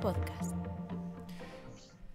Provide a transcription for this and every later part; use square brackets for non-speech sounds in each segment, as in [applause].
Podcast.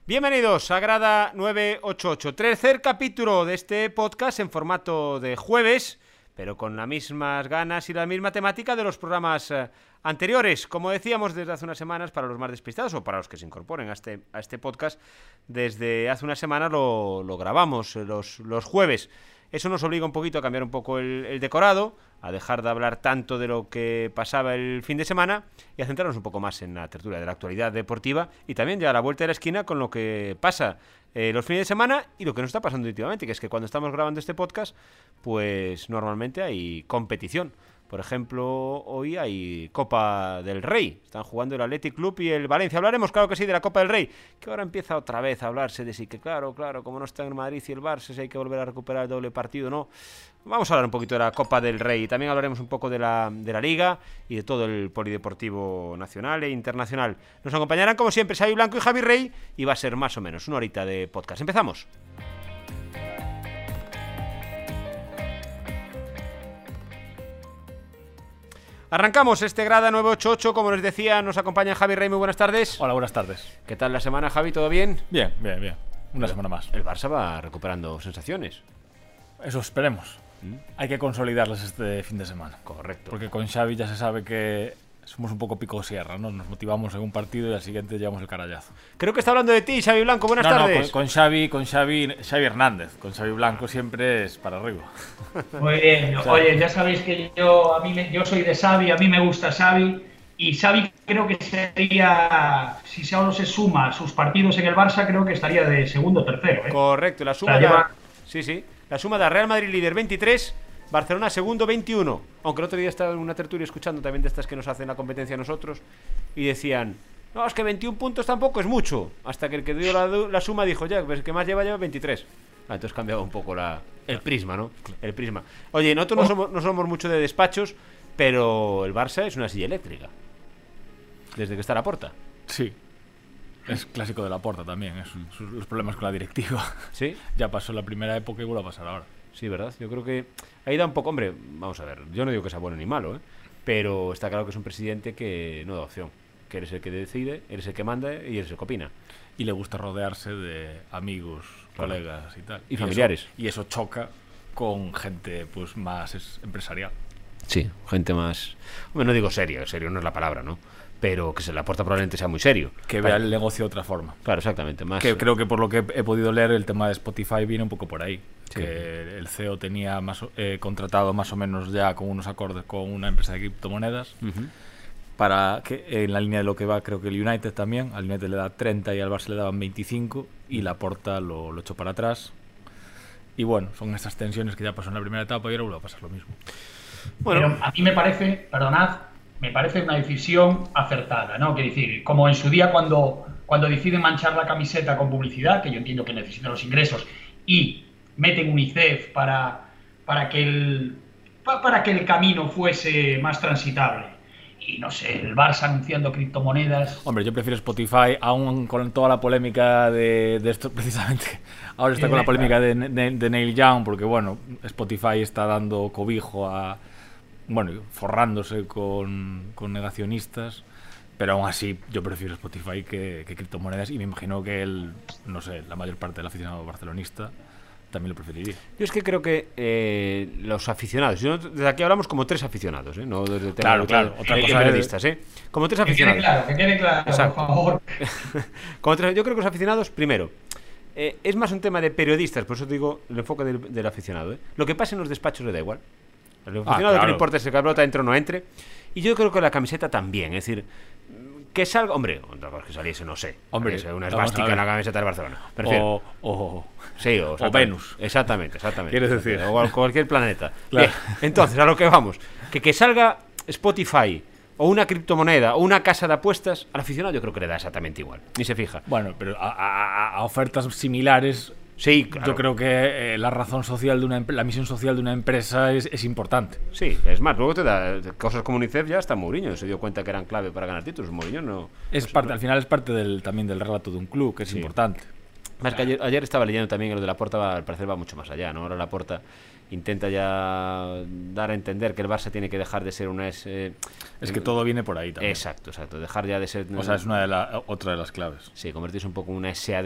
Bienvenidos a Grada 988, tercer capítulo de este podcast en formato de jueves, pero con las mismas ganas y la misma temática de los programas eh, anteriores. Como decíamos desde hace unas semanas, para los más despistados o para los que se incorporen a este, a este podcast, desde hace una semana lo, lo grabamos eh, los, los jueves. Eso nos obliga un poquito a cambiar un poco el, decorado, a dejar de hablar tanto de lo que pasaba el fin de semana y a centrarnos un poco más en la tertulia de la actualidad deportiva y también ya a la vuelta de la esquina con lo que pasa eh, los fines de semana y lo que nos está pasando últimamente, que es que cuando estamos grabando este podcast, pues normalmente hay competición. Por ejemplo, hoy hay Copa del Rey. Están jugando el Athletic Club y el Valencia. Hablaremos, claro que sí, de la Copa del Rey. Que ahora empieza otra vez a hablarse de sí que, claro, claro, como no está en Madrid y el Barça, si hay que volver a recuperar el doble partido, no. Vamos a hablar un poquito de la Copa del Rey. También hablaremos un poco de la, de la Liga y de todo el polideportivo nacional e internacional. Nos acompañarán, como siempre, Xavi Blanco y Javi Rey. Y va a ser más o menos una horita de podcast. Empezamos. Arrancamos este Grada 988, como les decía, nos acompaña Javi Rey, muy buenas tardes. Hola, buenas tardes. ¿Qué tal la semana, Javi? ¿Todo bien? Bien, bien, bien. Una semana más. El Barça va recuperando sensaciones. Eso esperemos. ¿Mm? Hay que consolidarlas este fin de semana. Correcto. Porque con Xavi ya se sabe que somos un poco pico sierra, ¿no? Nos motivamos en un partido y al siguiente llevamos el carallazo. Creo que está hablando de ti, Xavi Blanco. Buenas no, tardes. No, con, con, Xavi, con Xavi, Xavi Hernández. Con Xavi Blanco siempre es para arriba. [laughs] Muy bien. Oye, ya sabéis que yo, a mí me, yo soy de Xavi, a mí me gusta Xavi. Y Xavi creo que sería, si solo se suma sus partidos en el Barça, creo que estaría de segundo o tercero. ¿eh? Correcto, la suma, O sea, da, lleva- sí, sí, la suma da Real Madrid líder 23, Barcelona segundo 21. Aunque el otro día estaba en una tertulia escuchando también de estas que nos hacen la competencia a nosotros y decían, no, es que 21 puntos tampoco es mucho. Hasta que el que dio la, la suma dijo, ya, pues el que más lleva lleva 23. Ah, entonces cambiaba un poco la, el prisma, ¿no? El prisma. Oye, nosotros no somos, no somos mucho de despachos, pero el Barça es una silla eléctrica. Desde que está la puerta. Sí. Es clásico de la porta también, es, sus- los problemas con la directiva. ¿Sí? Ya pasó la primera época y vuelve a pasar ahora. Sí, ¿verdad? Yo creo que ahí da un poco, hombre, vamos a ver, yo no digo que sea bueno ni malo, ¿eh? pero está claro que es un presidente que no da opción, que eres el que decide, eres el que manda y eres el que opina. Y le gusta rodearse de amigos, Claro. colegas y tal. Y familiares. y eso choca con gente pues más es- empresarial. Sí, gente más... Hombre, no digo serio, serio no es la palabra, ¿no? Pero que se le aporta probablemente sea muy serio. Que vea el negocio de otra forma. Claro, exactamente, más... Que creo que por lo que he podido leer, el tema de Spotify viene un poco por ahí. Sí. Que el CEO tenía más, o- eh, contratado más o menos ya con unos acordes con una empresa de criptomonedas. Para que en la línea de lo que va, creo que el United también. Al United le da 30 y al Barça le daban 25. Y la porta lo, lo echó para atrás. Y bueno, son estas tensiones que ya pasó en la primera etapa y ahora vuelve a pasar lo mismo. Bueno, Pero a mí me parece, perdonad, me parece una decisión acertada, ¿no? Quiero decir, como en su día cuando, cuando deciden manchar la camiseta con publicidad, que yo entiendo que necesitan los ingresos, y meten UNICEF para, para, que, el, pa- para que el camino fuese más transitable. Y no sé, el Barça anunciando criptomonedas. Hombre, yo prefiero Spotify, aún con toda la polémica de, de esto, [laughs] precisamente. Ahora está con la polémica de, de- de Neil Young, porque bueno, Spotify está dando cobijo a. Bueno, forrándose con, con negacionistas. Pero aún así, yo prefiero Spotify que, que criptomonedas y me imagino que el, no sé, la mayor parte del aficionado barcelonista también lo preferiría. yo es que creo que eh, los aficionados, yo, desde aquí hablamos como tres aficionados, ¿eh? No desde Claro, de- claro. de- Otra de cosa periodistas, ¿eh? Como tres Que quede aficionados. claro, que quede claro, Exacto. por favor. [laughs] Como tres- yo creo que los aficionados, primero, eh, es más un tema de periodistas, por eso te digo el enfoque del, del aficionado. ¿eh? Lo que pasa en los despachos le da igual. Al aficionado lo que claro. le importa es el cabrota entre o no entre. Y yo creo que la camiseta también. Es decir, que salga. Hombre, otra cosa que saliese, no sé. Hombre, Saliese una esvástica en la camiseta del Barcelona. Prefiero. O, o- Sí, o, exactamente. Venus. Exactamente, exactamente. Quieres decir. O al- cualquier planeta. Claro. Bien, entonces, a lo que vamos. Que, que salga Spotify o una criptomoneda o una casa de apuestas, al aficionado yo creo que le da exactamente igual. Ni se fija. bueno, pero a- a- a ofertas similares Sí, claro. Yo creo que eh, la razón social de una la misión social de una empresa es, es importante. Sí, es más, luego te da cosas como UNICEF ya hasta Mourinho se dio cuenta que eran clave para ganar títulos. Mourinho no. Es parte, al final es parte del, también del relato de un club, que es Sí. importante. Más que ayer, ayer estaba leyendo también que lo de la puerta, al parecer va mucho más allá, ¿no? Ahora la puerta intenta ya dar a entender que el Barça tiene que dejar de ser una... Es, eh, es que todo viene por ahí también. Exacto, exacto. Dejar ya de ser... O sea, es una de la, otra de las claves. Sí, convertirse un poco en una SAD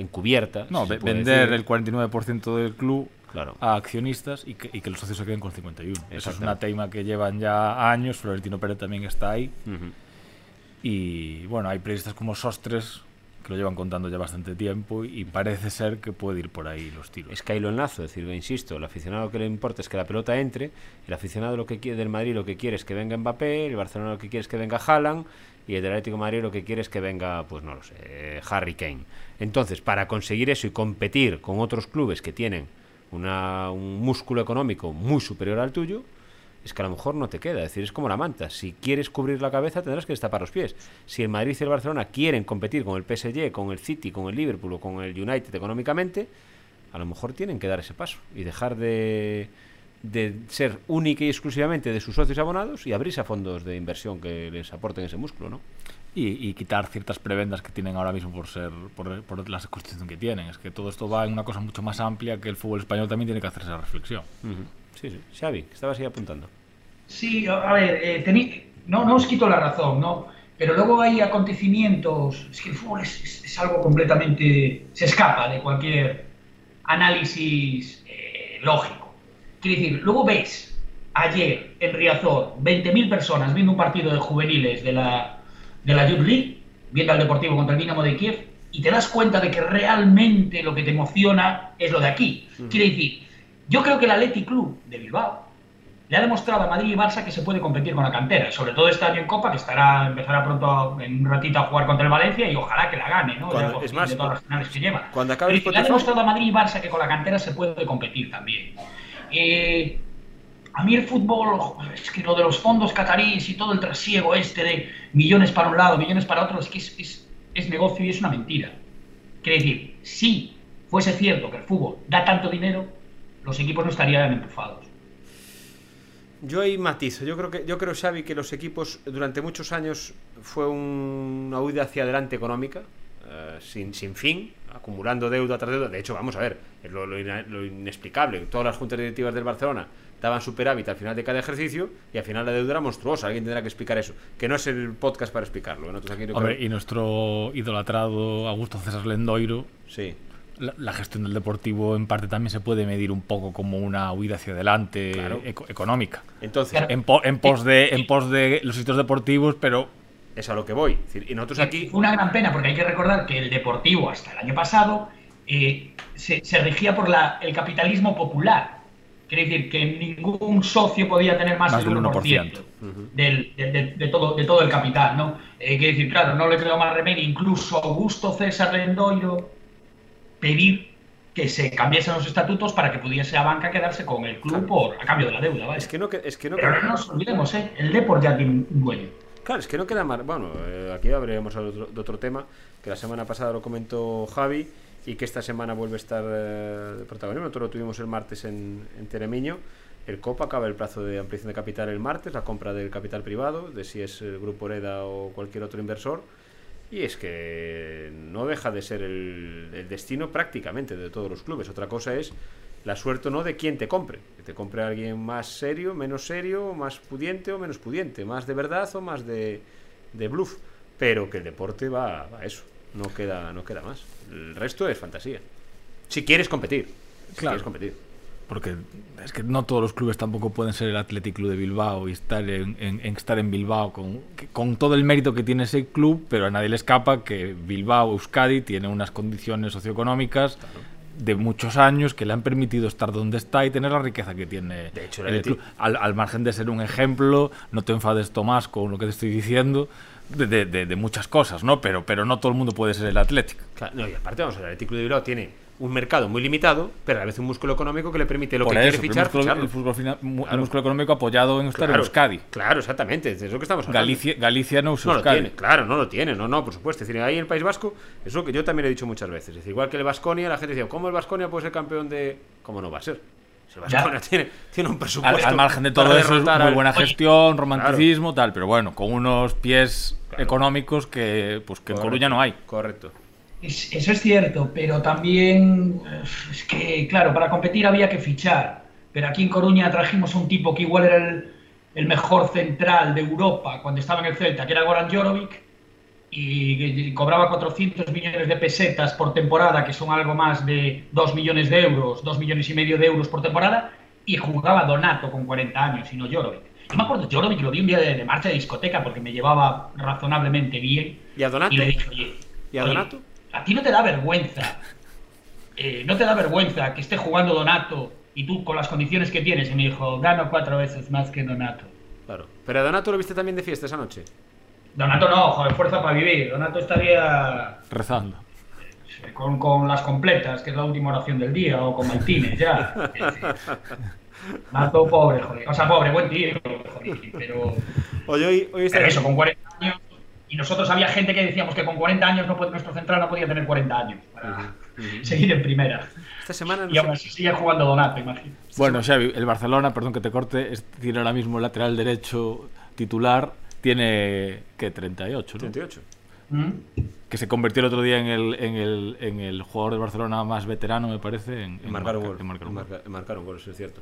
encubierta. No, si vender decir. el 49% del club claro. a accionistas y que, y que, los socios se queden con 51. Esa es una tema que llevan ya años. Florentino Pérez también está ahí. Uh -huh. Y bueno, hay periodistas como Sostres que lo llevan contando ya bastante tiempo y parece ser que puede ir por ahí los tiros. Es que ahí lo enlazo, es decir, insisto, el aficionado lo que le importa es que la pelota entre, el aficionado lo que quiere del Madrid lo que quiere es que venga Mbappé, el Barcelona lo que quiere es que venga Haaland y el del Atlético de Madrid lo que quiere es que venga, pues no lo sé, Harry Kane. Entonces, para conseguir eso y competir con otros clubes que tienen una, un músculo económico muy superior al tuyo, es que a lo mejor no te queda. Es decir, es como la manta. Si quieres cubrir la cabeza, tendrás que destapar los pies. Si el Madrid y el Barcelona quieren competir con el PSG, con el City, con el Liverpool o con el United económicamente, a lo mejor tienen que dar ese paso y dejar de, de ser única y exclusivamente de sus socios abonados y abrirse a fondos de inversión que les aporten ese músculo, ¿no? Y, y, quitar ciertas prebendas que tienen ahora mismo por ser por, por, la constitución que tienen. Es que todo esto va en una cosa mucho más amplia que el fútbol español también tiene que hacer esa reflexión. Uh -huh. Sí, sí. Xavi, estabas ahí apuntando. Sí, a ver, eh, tení, no, no os quito la razón, ¿no? Pero luego hay acontecimientos, es que el fútbol es, es, es algo completamente, se escapa de cualquier análisis eh, lógico. Quiero decir, luego ves ayer en Riazor 20.000 personas viendo un partido de juveniles de la, de la Youth League, viendo al Deportivo contra el Dinamo de Kiev, y te das cuenta de que realmente lo que te emociona es lo de aquí. Uh -huh. Quiere decir, yo creo que el Athletic Club de Bilbao le ha demostrado a Madrid y Barça que se puede competir con la cantera, sobre todo este año en Copa, que estará empezará pronto en un ratito a jugar contra el Valencia y ojalá que la gane, ¿no? Cuando, es más, de todas las finales que lleva. Cuando acabe Pero le ha demostrado a Madrid y Barça que con la cantera se puede competir también. Eh, a mí el fútbol, es que lo de los fondos cataríes y todo el trasiego este de millones para un lado, millones para otro, es que es, es, es negocio y es una mentira. Quiere decir, si fuese cierto que el fútbol da tanto dinero, los equipos no estarían empujados. Yo ahí matizo, yo creo que yo creo Xavi que los equipos durante muchos años fue un, una huida hacia adelante económica uh, sin, sin fin, acumulando deuda tras deuda. De hecho, vamos a ver, es lo, lo, lo, inexplicable. Todas las juntas directivas del Barcelona daban superávit al final de cada ejercicio y al final la deuda era monstruosa. Alguien tendrá que explicar eso, que no es el podcast para explicarlo. ¿no? Entonces, aquí Hombre, creo... y nuestro idolatrado Augusto César Lendoiro. Sí la, la, gestión del deportivo en parte también se puede medir un poco como una huida hacia adelante claro. eco económica. Entonces, en, po en, pos de, en pos de los sitios deportivos, pero es a lo que voy. Y nosotros aquí. Una gran pena, porque hay que recordar que el deportivo hasta el año pasado eh, se, se, regía por la, el capitalismo popular. Quiere decir que ningún socio podía tener más, más del 1%, 1%. Uh -huh. del, de, de, de, todo, de todo el capital. ¿no? Eh, quiere decir, claro, no le creo más remedio. Incluso Augusto César Lendoiro pedir que se cambiesen los estatutos para que pudiese a banca quedarse con el club claro. por, a cambio de la deuda. ¿vale? Es que no, es que no Pero no nos olvidemos, ¿eh? el Deport ya tiene un dueño. Claro, es que no queda más. Bueno, eh, aquí hablaremos de otro, de otro, tema que la semana pasada lo comentó Javi y que esta semana vuelve a estar eh, de protagonismo. Nosotros lo tuvimos el martes en, en Teremiño. El COPA acaba el plazo de ampliación de capital el martes, la compra del capital privado, de si es el Grupo Oreda o cualquier otro inversor. Y es que no deja de ser el, destino prácticamente de todos los clubes. Otra cosa es la suerte o no de quién te compre. Que te compre alguien más serio, menos serio, más pudiente o menos pudiente, más de verdad o más de, de bluff. Pero que el deporte va, a eso. No queda, no queda más. El resto es fantasía. Si quieres competir. Si claro. quieres competir porque es que no todos los clubes tampoco pueden ser el Athletic Club de Bilbao y estar en, en, en estar en Bilbao con, con, todo el mérito que tiene ese club, pero a nadie le escapa que Bilbao, Euskadi, tiene unas condiciones socioeconómicas claro. de muchos años que le han permitido estar donde está y tener la riqueza que tiene de hecho, el, el club. Al, al, margen de ser un ejemplo, no te enfades Tomás con lo que te estoy diciendo, de, de, de, muchas cosas, ¿no? Pero, pero no todo el mundo puede ser el Athletic. Claro, no, y aparte, vamos, el Athletic Club de Bilbao tiene un mercado muy limitado, pero a la vez un músculo económico que le permite lo Por que eso, quiere fichar. El músculo, el fútbol final, claro. el músculo económico apoyado en claro, Euskadi. Claro, exactamente, es lo que estamos hablando. Galicia, Galicia no usa no Euskadi. Lo tiene, claro, no lo tiene, no, no, por supuesto. Es decir, ahí en el País Vasco, eso que yo también he dicho muchas veces. Es decir, igual que el Vasconia, la gente decía, ¿cómo el Vasconia puede ser campeón de.? ¿Cómo no va a ser? Vasconia tiene, tiene un presupuesto. Al, al margen de todo eso, es muy buena gestión, romanticismo, claro. tal, pero bueno, con unos pies claro. económicos que, pues, que en Coruña no hay. Correcto. eso es cierto, pero también eh, es que, claro, para competir había que fichar. Pero aquí en Coruña trajimos un tipo que igual era el, el mejor central de Europa cuando estaba en el Celta, que era Goran Jorovic, y, cobraba 400 millones de pesetas por temporada, que son algo más de 2 millones de euros, 2 millones y medio de euros por temporada, y jugaba Donato con 40 años y no Jorovic. Yo me acuerdo, Jorovic lo vi un día de, marcha de discoteca porque me llevaba razonablemente bien. ¿Y a Donato? Y le dije, oye, ¿Y a Donato? a ti no te da vergüenza, eh, no te da vergüenza que esté jugando Donato y tú con las condiciones que tienes. Y me dijo, gano cuatro veces más que Donato. Claro. ¿Pero a Donato lo viste también de fiesta esa noche? Donato no, joder, fuerza para vivir. Donato estaría Rezando. con, con las completas, que es la última oración del día, o con Martínez, ya. [laughs] Donato pobre, joder. O sea, pobre, buen tío, joder, pero... Oye, hoy, hoy está- Pero eso, con 40 años. Y nosotros había gente que decíamos que con 40 años no puede- nuestro central no podía tener 40 años para seguir en primera. esta semana no Y aún sigue jugando Donato, imagino. Bueno, Xavi, el Barcelona, perdón que te corte, es- tiene ahora mismo el lateral derecho titular, tiene que 38, ¿no? 38. ¿Mm? Que se convirtió el otro día en el, en el, en el jugador de Barcelona más veterano, me parece, en, En marcar un marca- gol. en marcar gol. marca- en marcar un gol, eso es cierto.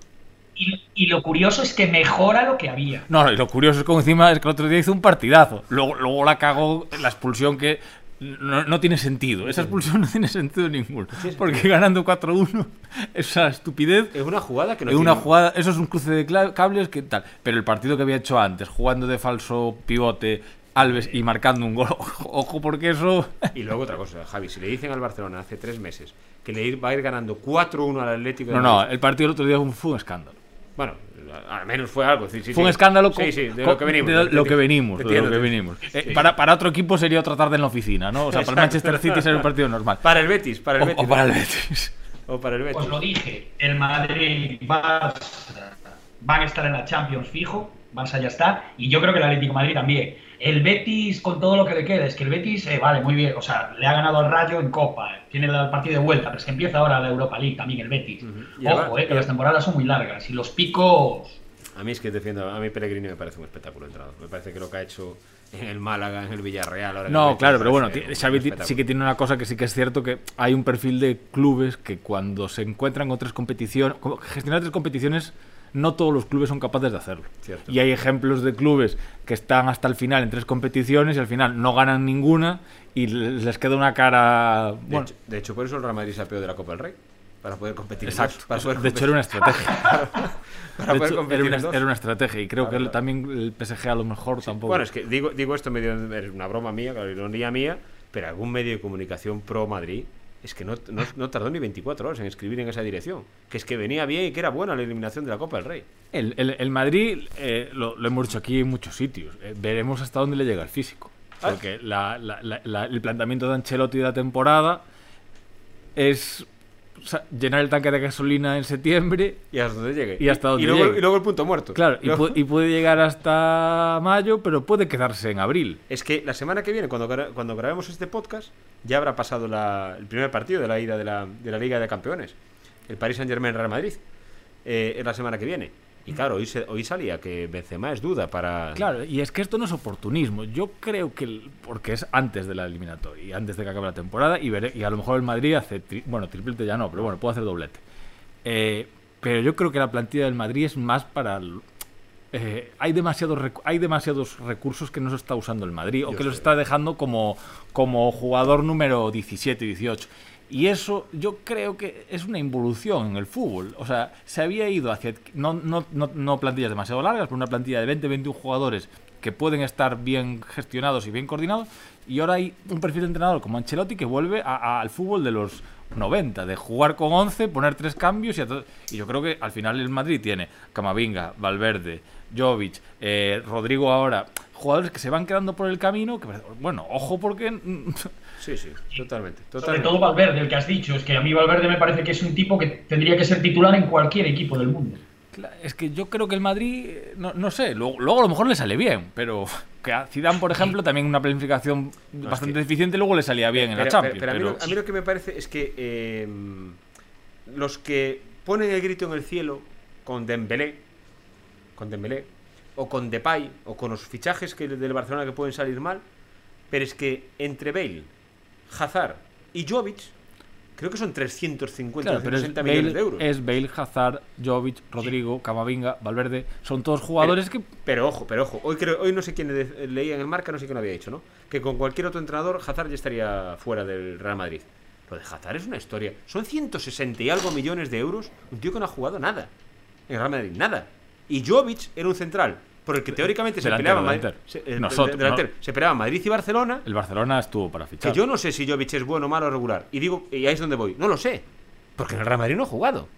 Y, y lo curioso es que mejora lo que había. No, no, y lo curioso es que encima es que el otro día hizo un partidazo. Luego, luego la cagó la expulsión que no, no tiene sentido. Esa expulsión no tiene sentido ninguno. Porque ganando 4-1, esa estupidez Es una jugada que no es una tiene- jugada, eso es un cruce de cables que tal. Pero el partido que había hecho antes, jugando de falso pivote Alves y marcando un gol, [laughs] ojo porque eso... Y luego otra cosa, Javi, si le dicen al Barcelona hace tres meses que le va a ir ganando 4-1 al Atlético de No, no, el partido del otro día fue un escándalo. Bueno, al menos fue algo. sí, sí, Fue un escándalo Sí, con- sí, de lo que venimos. de lo que venimos, de lo entiendo, que venimos. Eh, sí. para, para otro equipo sería otra tarde en la oficina, ¿no? O sea, para Exacto. el Manchester City sería un partido normal. Para el Betis, para el O, Betis. o para el Betis. O para el Betis. Pues lo dije, el Madrid y Barça van a estar en la Champions fijo, Barça ya está, y yo creo que el Atlético de Madrid también. El Betis, con todo lo que le queda, es que el Betis, eh, vale, muy bien, o sea, le ha ganado al Rayo en Copa, eh, tiene el partido de vuelta, pero es que empieza ahora la Europa League también el Betis. Ojo, eh, que las temporadas son muy largas y los picos... A mí es que defiendo, a mí Pellegrini me parece un espectáculo entrado. Me parece que lo que ha hecho en el Málaga, en el Villarreal. Ahora en el No, Betis, claro, pero bueno, Xavi sí que tiene una cosa que sí que es cierto que hay un perfil de clubes que cuando se encuentran con tres competiciones, como gestionar tres competiciones, no todos los clubes son capaces de hacerlo. Cierto. Y hay ejemplos de clubes que están hasta el final en tres competiciones y al final no ganan ninguna y les queda una cara... De, Bueno, hecho, de hecho, por eso el Real Madrid se apeó de la Copa del Rey. Para poder competir. exacto. para poder De hecho, era una estrategia. [laughs] para De poder hecho, competir era, una, era una estrategia y creo Claro, que claro. también el PSG a lo mejor tampoco... Bueno, es que digo, digo esto medio es una broma mía, claro, ironía mía, pero algún medio de comunicación pro Madrid es que no, no, no tardó ni 24 horas en escribir en esa dirección. Que es que venía bien y que era buena la eliminación de la Copa del Rey. El, el- el Madrid, eh, lo, lo hemos dicho aquí en muchos sitios, eh, veremos hasta dónde le llega el físico. Ah. Porque la- la- la- la- el planteamiento de Ancelotti de la temporada es o sea, llenar el tanque de gasolina en septiembre, Y hasta donde llegue. Y hasta donde luego, llegue. y luego el punto muerto. claro, y, Luego- pu- y puede llegar hasta mayo, pero puede quedarse en abril. Es que la semana que viene, cuando, gra- cuando grabemos este podcast, ya habrá pasado la- el primer partido de la ida de la, de la Liga de Campeones. El Paris Saint Germain Real Madrid. Eh, es la semana que viene. Y claro, hoy, se- hoy salía que Benzema es duda para... Claro, y es que esto no es oportunismo. Yo creo que, porque es antes de la eliminatoria y antes de que acabe la temporada, y, veré- y a lo mejor el Madrid hace, tri- bueno, triplete ya no, pero bueno, puede hacer doblete. Eh, pero yo creo que la plantilla del Madrid es más para... eh, hay, demasiados hay demasiados recursos que no se está usando el Madrid o que los está dejando como, como jugador número 17 y 18. Y eso yo creo que es una involución en el fútbol. O sea, se había ido hacia no, no, no, plantillas demasiado largas, pero una plantilla de 20, 21 jugadores que pueden estar bien gestionados y bien coordinados. Y ahora hay un perfil de entrenador como Ancelotti que vuelve a- a- al fútbol de los 90, de jugar con 11, poner tres cambios y, a y yo creo que al final el Madrid tiene Camavinga, Valverde, Jovic, eh, Rodrigo ahora, jugadores que se van quedando por el camino, que bueno, ojo porque Sí, sí, totalmente. Sobre todo Valverde, el que has dicho, es que a mí Valverde me parece que es un tipo que tendría que ser titular en cualquier equipo del mundo. Es que yo creo que el Madrid, eh, no, no sé, luego, luego a lo mejor le sale bien, pero [laughs] que a Zidane, por ejemplo, también una planificación bastante que- deficiente, luego le salía bien en la Pero- Champions. pero- pero a, mí a mí lo que me parece es que eh, los que ponen el grito en el cielo con Dembélé, con Dembélé, o con Depay, o con los fichajes que del Barcelona que pueden salir mal, pero es que entre Bale, Hazard Y Jovic, creo que son 350 Claro, pero es 360 millones Bale, de euros. es Bale, Hazard, Jovic, Rodrigo, Camavinga, Valverde. Son todos jugadores que. Pero ojo, pero ojo, hoy creo, hoy no sé quién leía en el marca, no sé quién lo había dicho, ¿no? Que con cualquier otro entrenador, Hazard ya estaría fuera del Real Madrid. Lo de Hazard es una historia. Son 160 y algo millones de euros, un tío que no ha jugado nada en el Real Madrid, nada. Y Jovic era un central, por el que teóricamente se Delantero, peleaba Madrid, delantero. se, Nosotros, se peleaba Madrid y Barcelona. El Barcelona estuvo para fichar. Que yo no sé si Jovic es bueno, malo o regular. Y digo, y ahí es donde voy. No lo sé. Porque en el Real Madrid no ha jugado.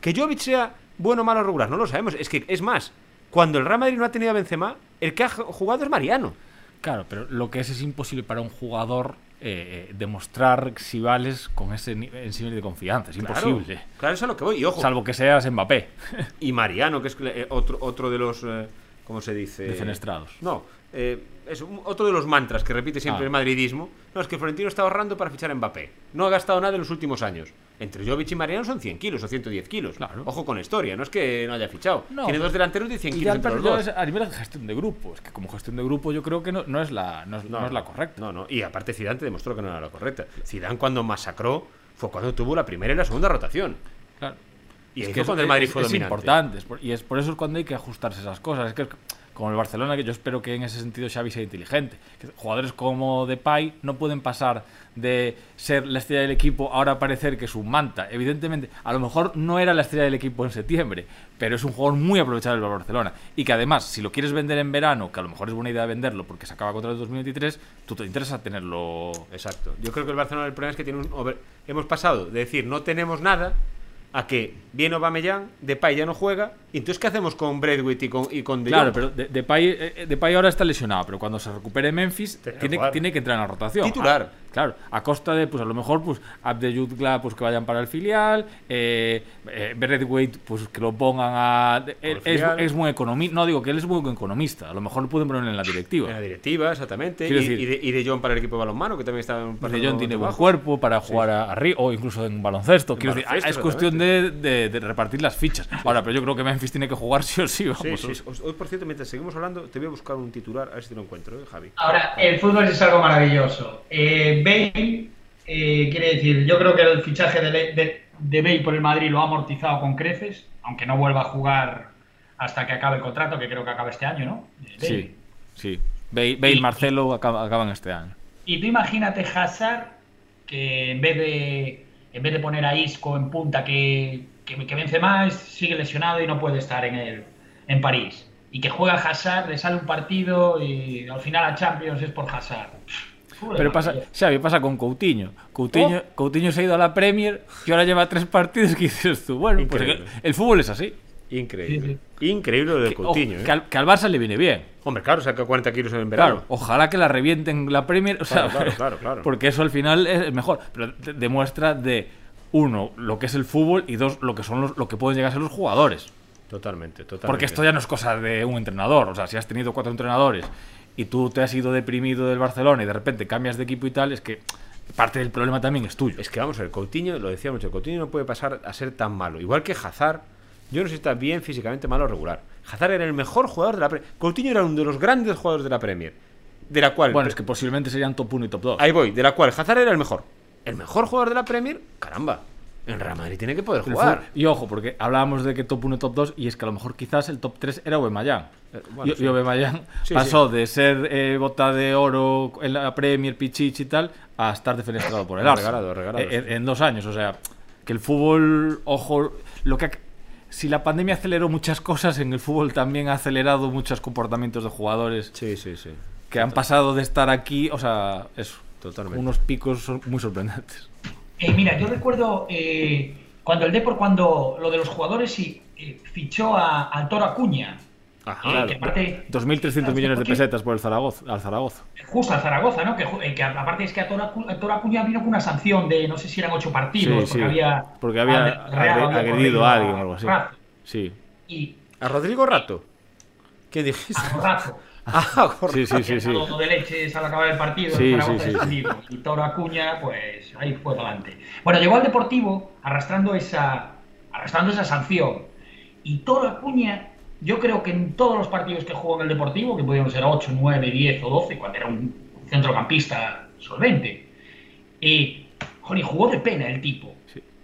Que Jovic sea bueno, malo o regular, no lo sabemos. Es que, es más, cuando el Real Madrid no ha tenido a Benzema, el que ha jugado es Mariano. Claro, pero lo que es es imposible para un jugador eh, demostrar si vales con ese ni- ese nivel de confianza. Es Claro. imposible. Claro, eso es a lo que voy. Y ojo. Salvo que seas Mbappé. Y Mariano, que es eh, otro, otro de los. eh, ¿Cómo se dice? Defenestrados. No. eh, es un- otro de los mantras que repite siempre Ah. el madridismo. No, es que Florentino está ahorrando para fichar a Mbappé. No ha gastado nada en los últimos años. Entre Jovic y Mariano son 100 kilos o 110 kilos. Claro. Ojo con la historia, no es que no haya fichado. No, Tiene dos delanteros de 100 Y kilos entre los dos. a nivel de gestión de grupo. Es que como gestión de grupo yo creo que no, no es, la, no, es, no es la correcta. No, no. Y aparte Zidane te demostró que no era la correcta. Zidane cuando masacró fue cuando tuvo la primera y la segunda rotación. Claro. Y Es es- cuando el Madrid fue es dominante. importante. es por- y es por eso es cuando hay que ajustarse esas cosas. Es que como el Barcelona, que yo espero que en ese sentido Xavi sea inteligente. Que jugadores como Depay no pueden pasar de ser la estrella del equipo ahora parecer que es un manta. Evidentemente, a lo mejor no era la estrella del equipo en septiembre, pero es un jugador muy aprovechable del Barcelona. Y que además, si lo quieres vender en verano, que a lo mejor es buena idea venderlo porque se acaba contra el 2023, tú te interesa tenerlo Exacto. Yo creo que el Barcelona el problema es que tiene un over- hemos pasado de decir no tenemos nada a que viene Aubameyang, Depay ya no juega, y entonces ¿qué hacemos con Braithwaite y con, y con De Claro, pero De- Depay, eh, eh, Depay ahora está lesionado, pero cuando se recupere Memphis Tiene que tiene, jugar. tiene que entrar en la rotación. Titular. A- claro, a costa de, pues a lo mejor, pues Abdeyutgla, pues que vayan para el filial, eh, eh, pues que lo pongan a... él es, muy economista, no digo que él es muy economista, a lo mejor lo pueden poner en la directiva. En la directiva, exactamente. Y, Quiero decir- y de, y De Jong para el equipo de balonmano, que también está en De Jong tiene buen cuerpo para jugar a- arriba o incluso en baloncesto. En Quiero decir, baloncesto, es cuestión de, de- de repartir las fichas. Ahora, pero yo creo que Memphis tiene que jugar sí o sí. Sí, Vamos, sí. Hoy, hoy, por cierto, mientras seguimos hablando, te voy a buscar un titular, a ver si te lo encuentro, ¿eh, Javi. Ahora, el fútbol es algo maravilloso. Eh, Bale, eh, quiere decir, yo creo que el fichaje de, de, de Bale por el Madrid lo ha amortizado con creces, aunque no vuelva a jugar hasta que acabe el contrato, que creo que acaba este año, ¿no? Bale. Sí, sí. Bale, Bale Y- Marcelo acaba- acaban este año. Y tú imagínate Hazard que en vez de en vez de poner a Isco en punta que, que, que vence más, sigue lesionado y no puede estar en el en París. Y que juega Hazard, le sale un partido y al final a Champions es por Hazard. Pero pasa. Xavi, pasa con Coutinho. Coutinho, Oh. Coutinho se ha ido a la Premier y ahora lleva tres partidos que dices tú, bueno, pues el, fútbol es así. Increíble. Increíble lo de Ojo, Coutinho, ¿eh? que, al, que al Barça le viene bien. Hombre, claro, saca 40 kilos en verano. Claro, ojalá que la revienten la Premier, o sea, Claro, claro, claro, claro. porque eso al final es mejor, pero de- demuestra de uno lo que es el fútbol y dos lo que son los, lo que pueden llegar a ser los jugadores. Totalmente, totalmente. Porque esto ya no es cosa de un entrenador. O sea, si has tenido cuatro entrenadores y tú te has ido deprimido del Barcelona y de repente cambias de equipo y tal, es que parte del problema también es tuyo. Es que vamos a ver, Coutinho, lo decía mucho, Coutinho no puede pasar a ser tan malo. Igual que Hazard, yo no sé si está bien físicamente, malo o regular. Hazard era el mejor jugador de la Premier. Coutinho era uno de los grandes jugadores de la Premier. De la cual. Bueno, es que posiblemente serían top 1 y top 2. Ahí voy, de la cual Hazard era el mejor. El mejor jugador de la Premier, caramba. En Real Madrid tiene que poder jugar. Y ojo, porque hablábamos de que top 1 y top 2 y es que a lo mejor quizás el top 3 era Aubameyang. Eh, bueno, y, sí. y Aubameyang Sí, pasó de ser eh, bota de oro en la Premier, Pichichi y tal, a estar defenestrado por el [laughs] Arsenal. Regalado, regalado, Eh, En, sí. en dos años, o sea, que el fútbol, ojo, lo que ha- si la pandemia aceleró muchas cosas, en el fútbol también ha acelerado muchos comportamientos de jugadores Sí, sí, sí. que han pasado de estar aquí, o sea, eso, Totalmente. unos picos muy sorprendentes. Eh, mira, yo recuerdo eh, cuando el Depor, cuando lo de los jugadores y eh, fichó a, al Toro Acuña. Ajá, eh, claro. que aparte, 2.300 millones de pesetas por el Zaragoza, al Zaragoza. Justo al Zaragoza, ¿no? Que, eh, que aparte es que a Toro, Acu- a Toro Acuña vino con una sanción de no sé si eran ocho partidos, Sí, porque sí, había, porque agredido a alguien o algo así. Sí. Y ¿A Rodrigo Rato? ¿Qué dijiste? a Razo. Ah, [laughs] Sí, sí, sí, sí. Todo de leches al acabar el partido, Sí, el Zaragoza sí, sí. Y Toro Acuña, pues ahí fue adelante. Bueno, llegó al Deportivo arrastrando esa, arrastrando esa sanción. Y Toro Acuña, yo creo que en todos los partidos que jugó en el Deportivo, que pudieron ser 8, 9, 10 o 12, cuando era un centrocampista solvente, y joder, jugó de pena el tipo.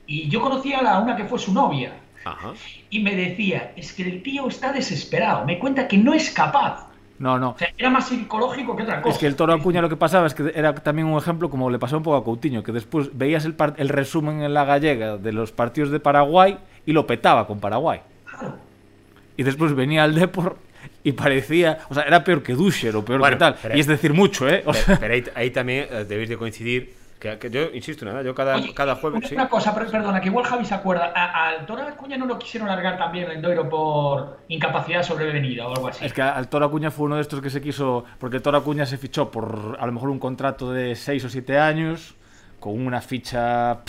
Y yo conocía a la una que fue su novia. Ajá. Y me decía, es que el tío está desesperado. Me cuenta que no es capaz. No, no. O sea, era más psicológico que otra cosa. Es que el Toro Acuña lo que pasaba es que era también un ejemplo como le pasó un poco a Coutinho, que después veías el, par- el resumen en la gallega de los partidos de Paraguay y lo petaba con Paraguay. Claro. Y después venía al Depor y parecía, o sea, era peor que Duscher o peor Bueno, que tal. pero- y es decir mucho, ¿eh? O Pero, sea, pero ahí, ahí también eh, debéis de coincidir. Que, que yo insisto, nada, yo cada, Oye, cada una- jueves. sí. Una cosa, per- perdona, que igual Javi se acuerda. Al Toro Acuña no lo quisieron largar también en Doiro por incapacidad sobrevenida o algo así. es que al Toro Acuña fue uno de estos que se quiso, porque el Toro Acuña se fichó por a lo mejor un contrato de 6 o 7 años, con una ficha...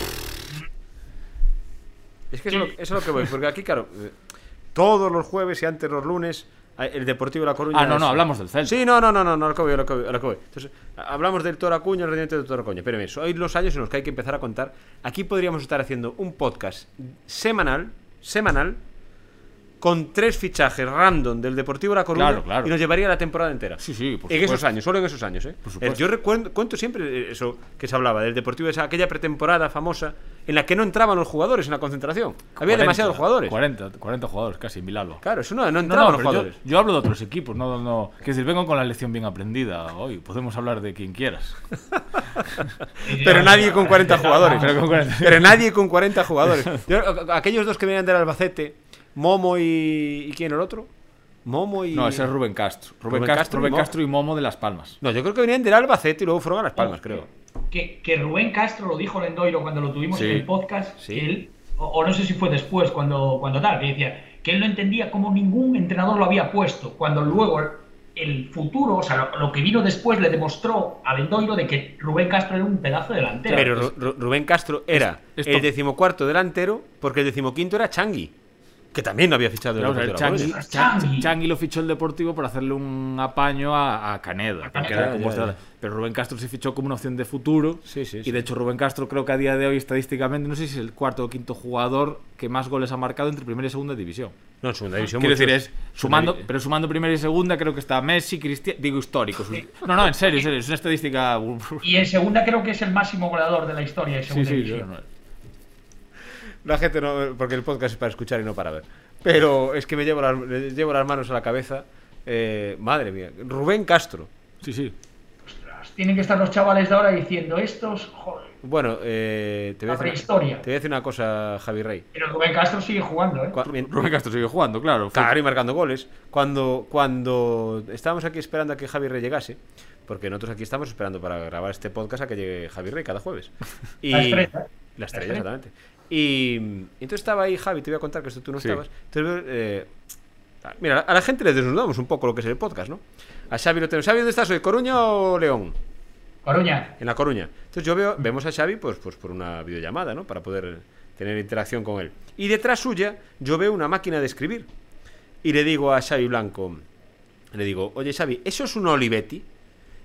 Es que eso, es lo- eso es lo que voy, porque aquí, claro, eh, todos los jueves y antes los lunes, el Deportivo de La Coruña. Ah, no, no, es- hablamos del Celta. Sí, no, no, no, no, no, lo que voy, lo que voy, lo que voy. Entonces, hablamos del Toro Acuña, el rendimiento del Toro Acuña. Pero bien, hay los años en los que hay que empezar a contar. Aquí podríamos estar haciendo un podcast semanal, semanal, con tres fichajes random del Deportivo de La Coruña Claro, claro. y nos llevaría la temporada entera. Sí, sí, por En esos supuesto. años, solo en esos años, ¿eh? Por supuesto. Eh, Yo recuerdo, cuento siempre eso que se hablaba del Deportivo, esa, aquella pretemporada famosa en la que no entraban los jugadores en la concentración. Había 40, demasiados jugadores. 40, 40 jugadores, casi, en Milalo. Claro, eso no, no No, entraban no, los pero yo, jugadores. yo hablo de otros equipos, no, no. Que decir, vengo con la lección bien aprendida hoy. Podemos hablar de quien quieras. [laughs] [laughs] Pero nadie con 40 jugadores. Pero con 40. Pero nadie con 40 jugadores. Yo, aquellos dos que venían del Albacete, Momo y. ¿Y quién el otro? Momo y. No, ese es Rubén Castro. Rubén, Rubén Castro, Castro y Rubén Momo. Castro y Momo de Las Palmas. No, yo creo que venían del Albacete y luego fueron a Las Palmas, creo. Que, que Rubén Castro lo dijo Lendoiro cuando lo tuvimos Sí. en el podcast. Sí. que él, o, o no sé si fue después, cuando, cuando tal, que decía que él no entendía cómo ningún entrenador lo había puesto. Cuando luego el, el futuro, o sea, lo, lo que vino después le demostró a Lendoiro de que Rubén Castro era un pedazo de delantero. Pero Ru- Ru- Rubén Castro era Es- el decimocuarto delantero porque el decimoquinto era Changui, que también lo había fichado el Coruña. Coruña. Changui- Changui. Changui lo fichó el Deportivo para hacerle un apaño a, a Caneda. Ya, ya, ya. Pero Rubén Castro se fichó como una opción de futuro. Sí, sí, y sí. de hecho, Rubén Castro creo que a día de hoy, estadísticamente, no sé si es el cuarto o quinto jugador que más goles ha marcado entre primera y segunda división. No, en segunda división. Quiero decir, es sumando, Segunda- pero sumando primera y segunda, creo que está Messi, Cristiano. Digo históricos. No, no, en serio, en serio, es una estadística. Y en segunda creo que es el máximo goleador de la historia de segunda sí, división. no, no. La gente no. Porque el podcast es para escuchar y no para ver. Pero es que me llevo las, me llevo las manos a la cabeza. Eh, madre mía. Rubén Castro. sí, sí. Ostras, Tienen que estar los chavales de ahora diciendo estos, joder, Bueno, eh, te, voy a decir, prehistoria. te voy a decir una cosa, Javi Rey. Pero Rubén Castro sigue jugando, ¿eh? Rubén Castro sigue jugando, claro. Claro, y marcando goles. Cuando, cuando estábamos aquí esperando a que Javi Rey llegase, porque nosotros aquí estamos esperando para grabar este podcast a que llegue Javi Rey cada jueves. [laughs] Y, La estrella. La estrella, La estrella. exactamente. Y, entonces estaba ahí Javi, te voy a contar que esto tú no Sí. estabas. Entonces, eh, mira, a la gente le desnudamos un poco lo que es el podcast, ¿no? A Xavi lo tenemos. Xavi, ¿dónde estás hoy? ¿Coruña o León? Coruña. En La Coruña. Entonces yo veo, vemos a Xavi pues, pues por una videollamada, ¿no? Para poder tener interacción con él. Y detrás suya yo veo una máquina de escribir. Y le digo a Xavi Blanco, le digo, oye Xavi, ¿eso es un Olivetti?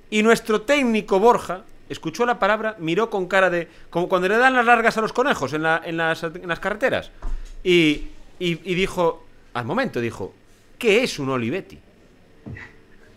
Y nuestro técnico Borja escuchó la palabra, miró con cara de... como cuando le dan las largas a los conejos en, la- en las, en las carreteras. Y, y- dijo, al momento dijo, ¿qué es un Olivetti?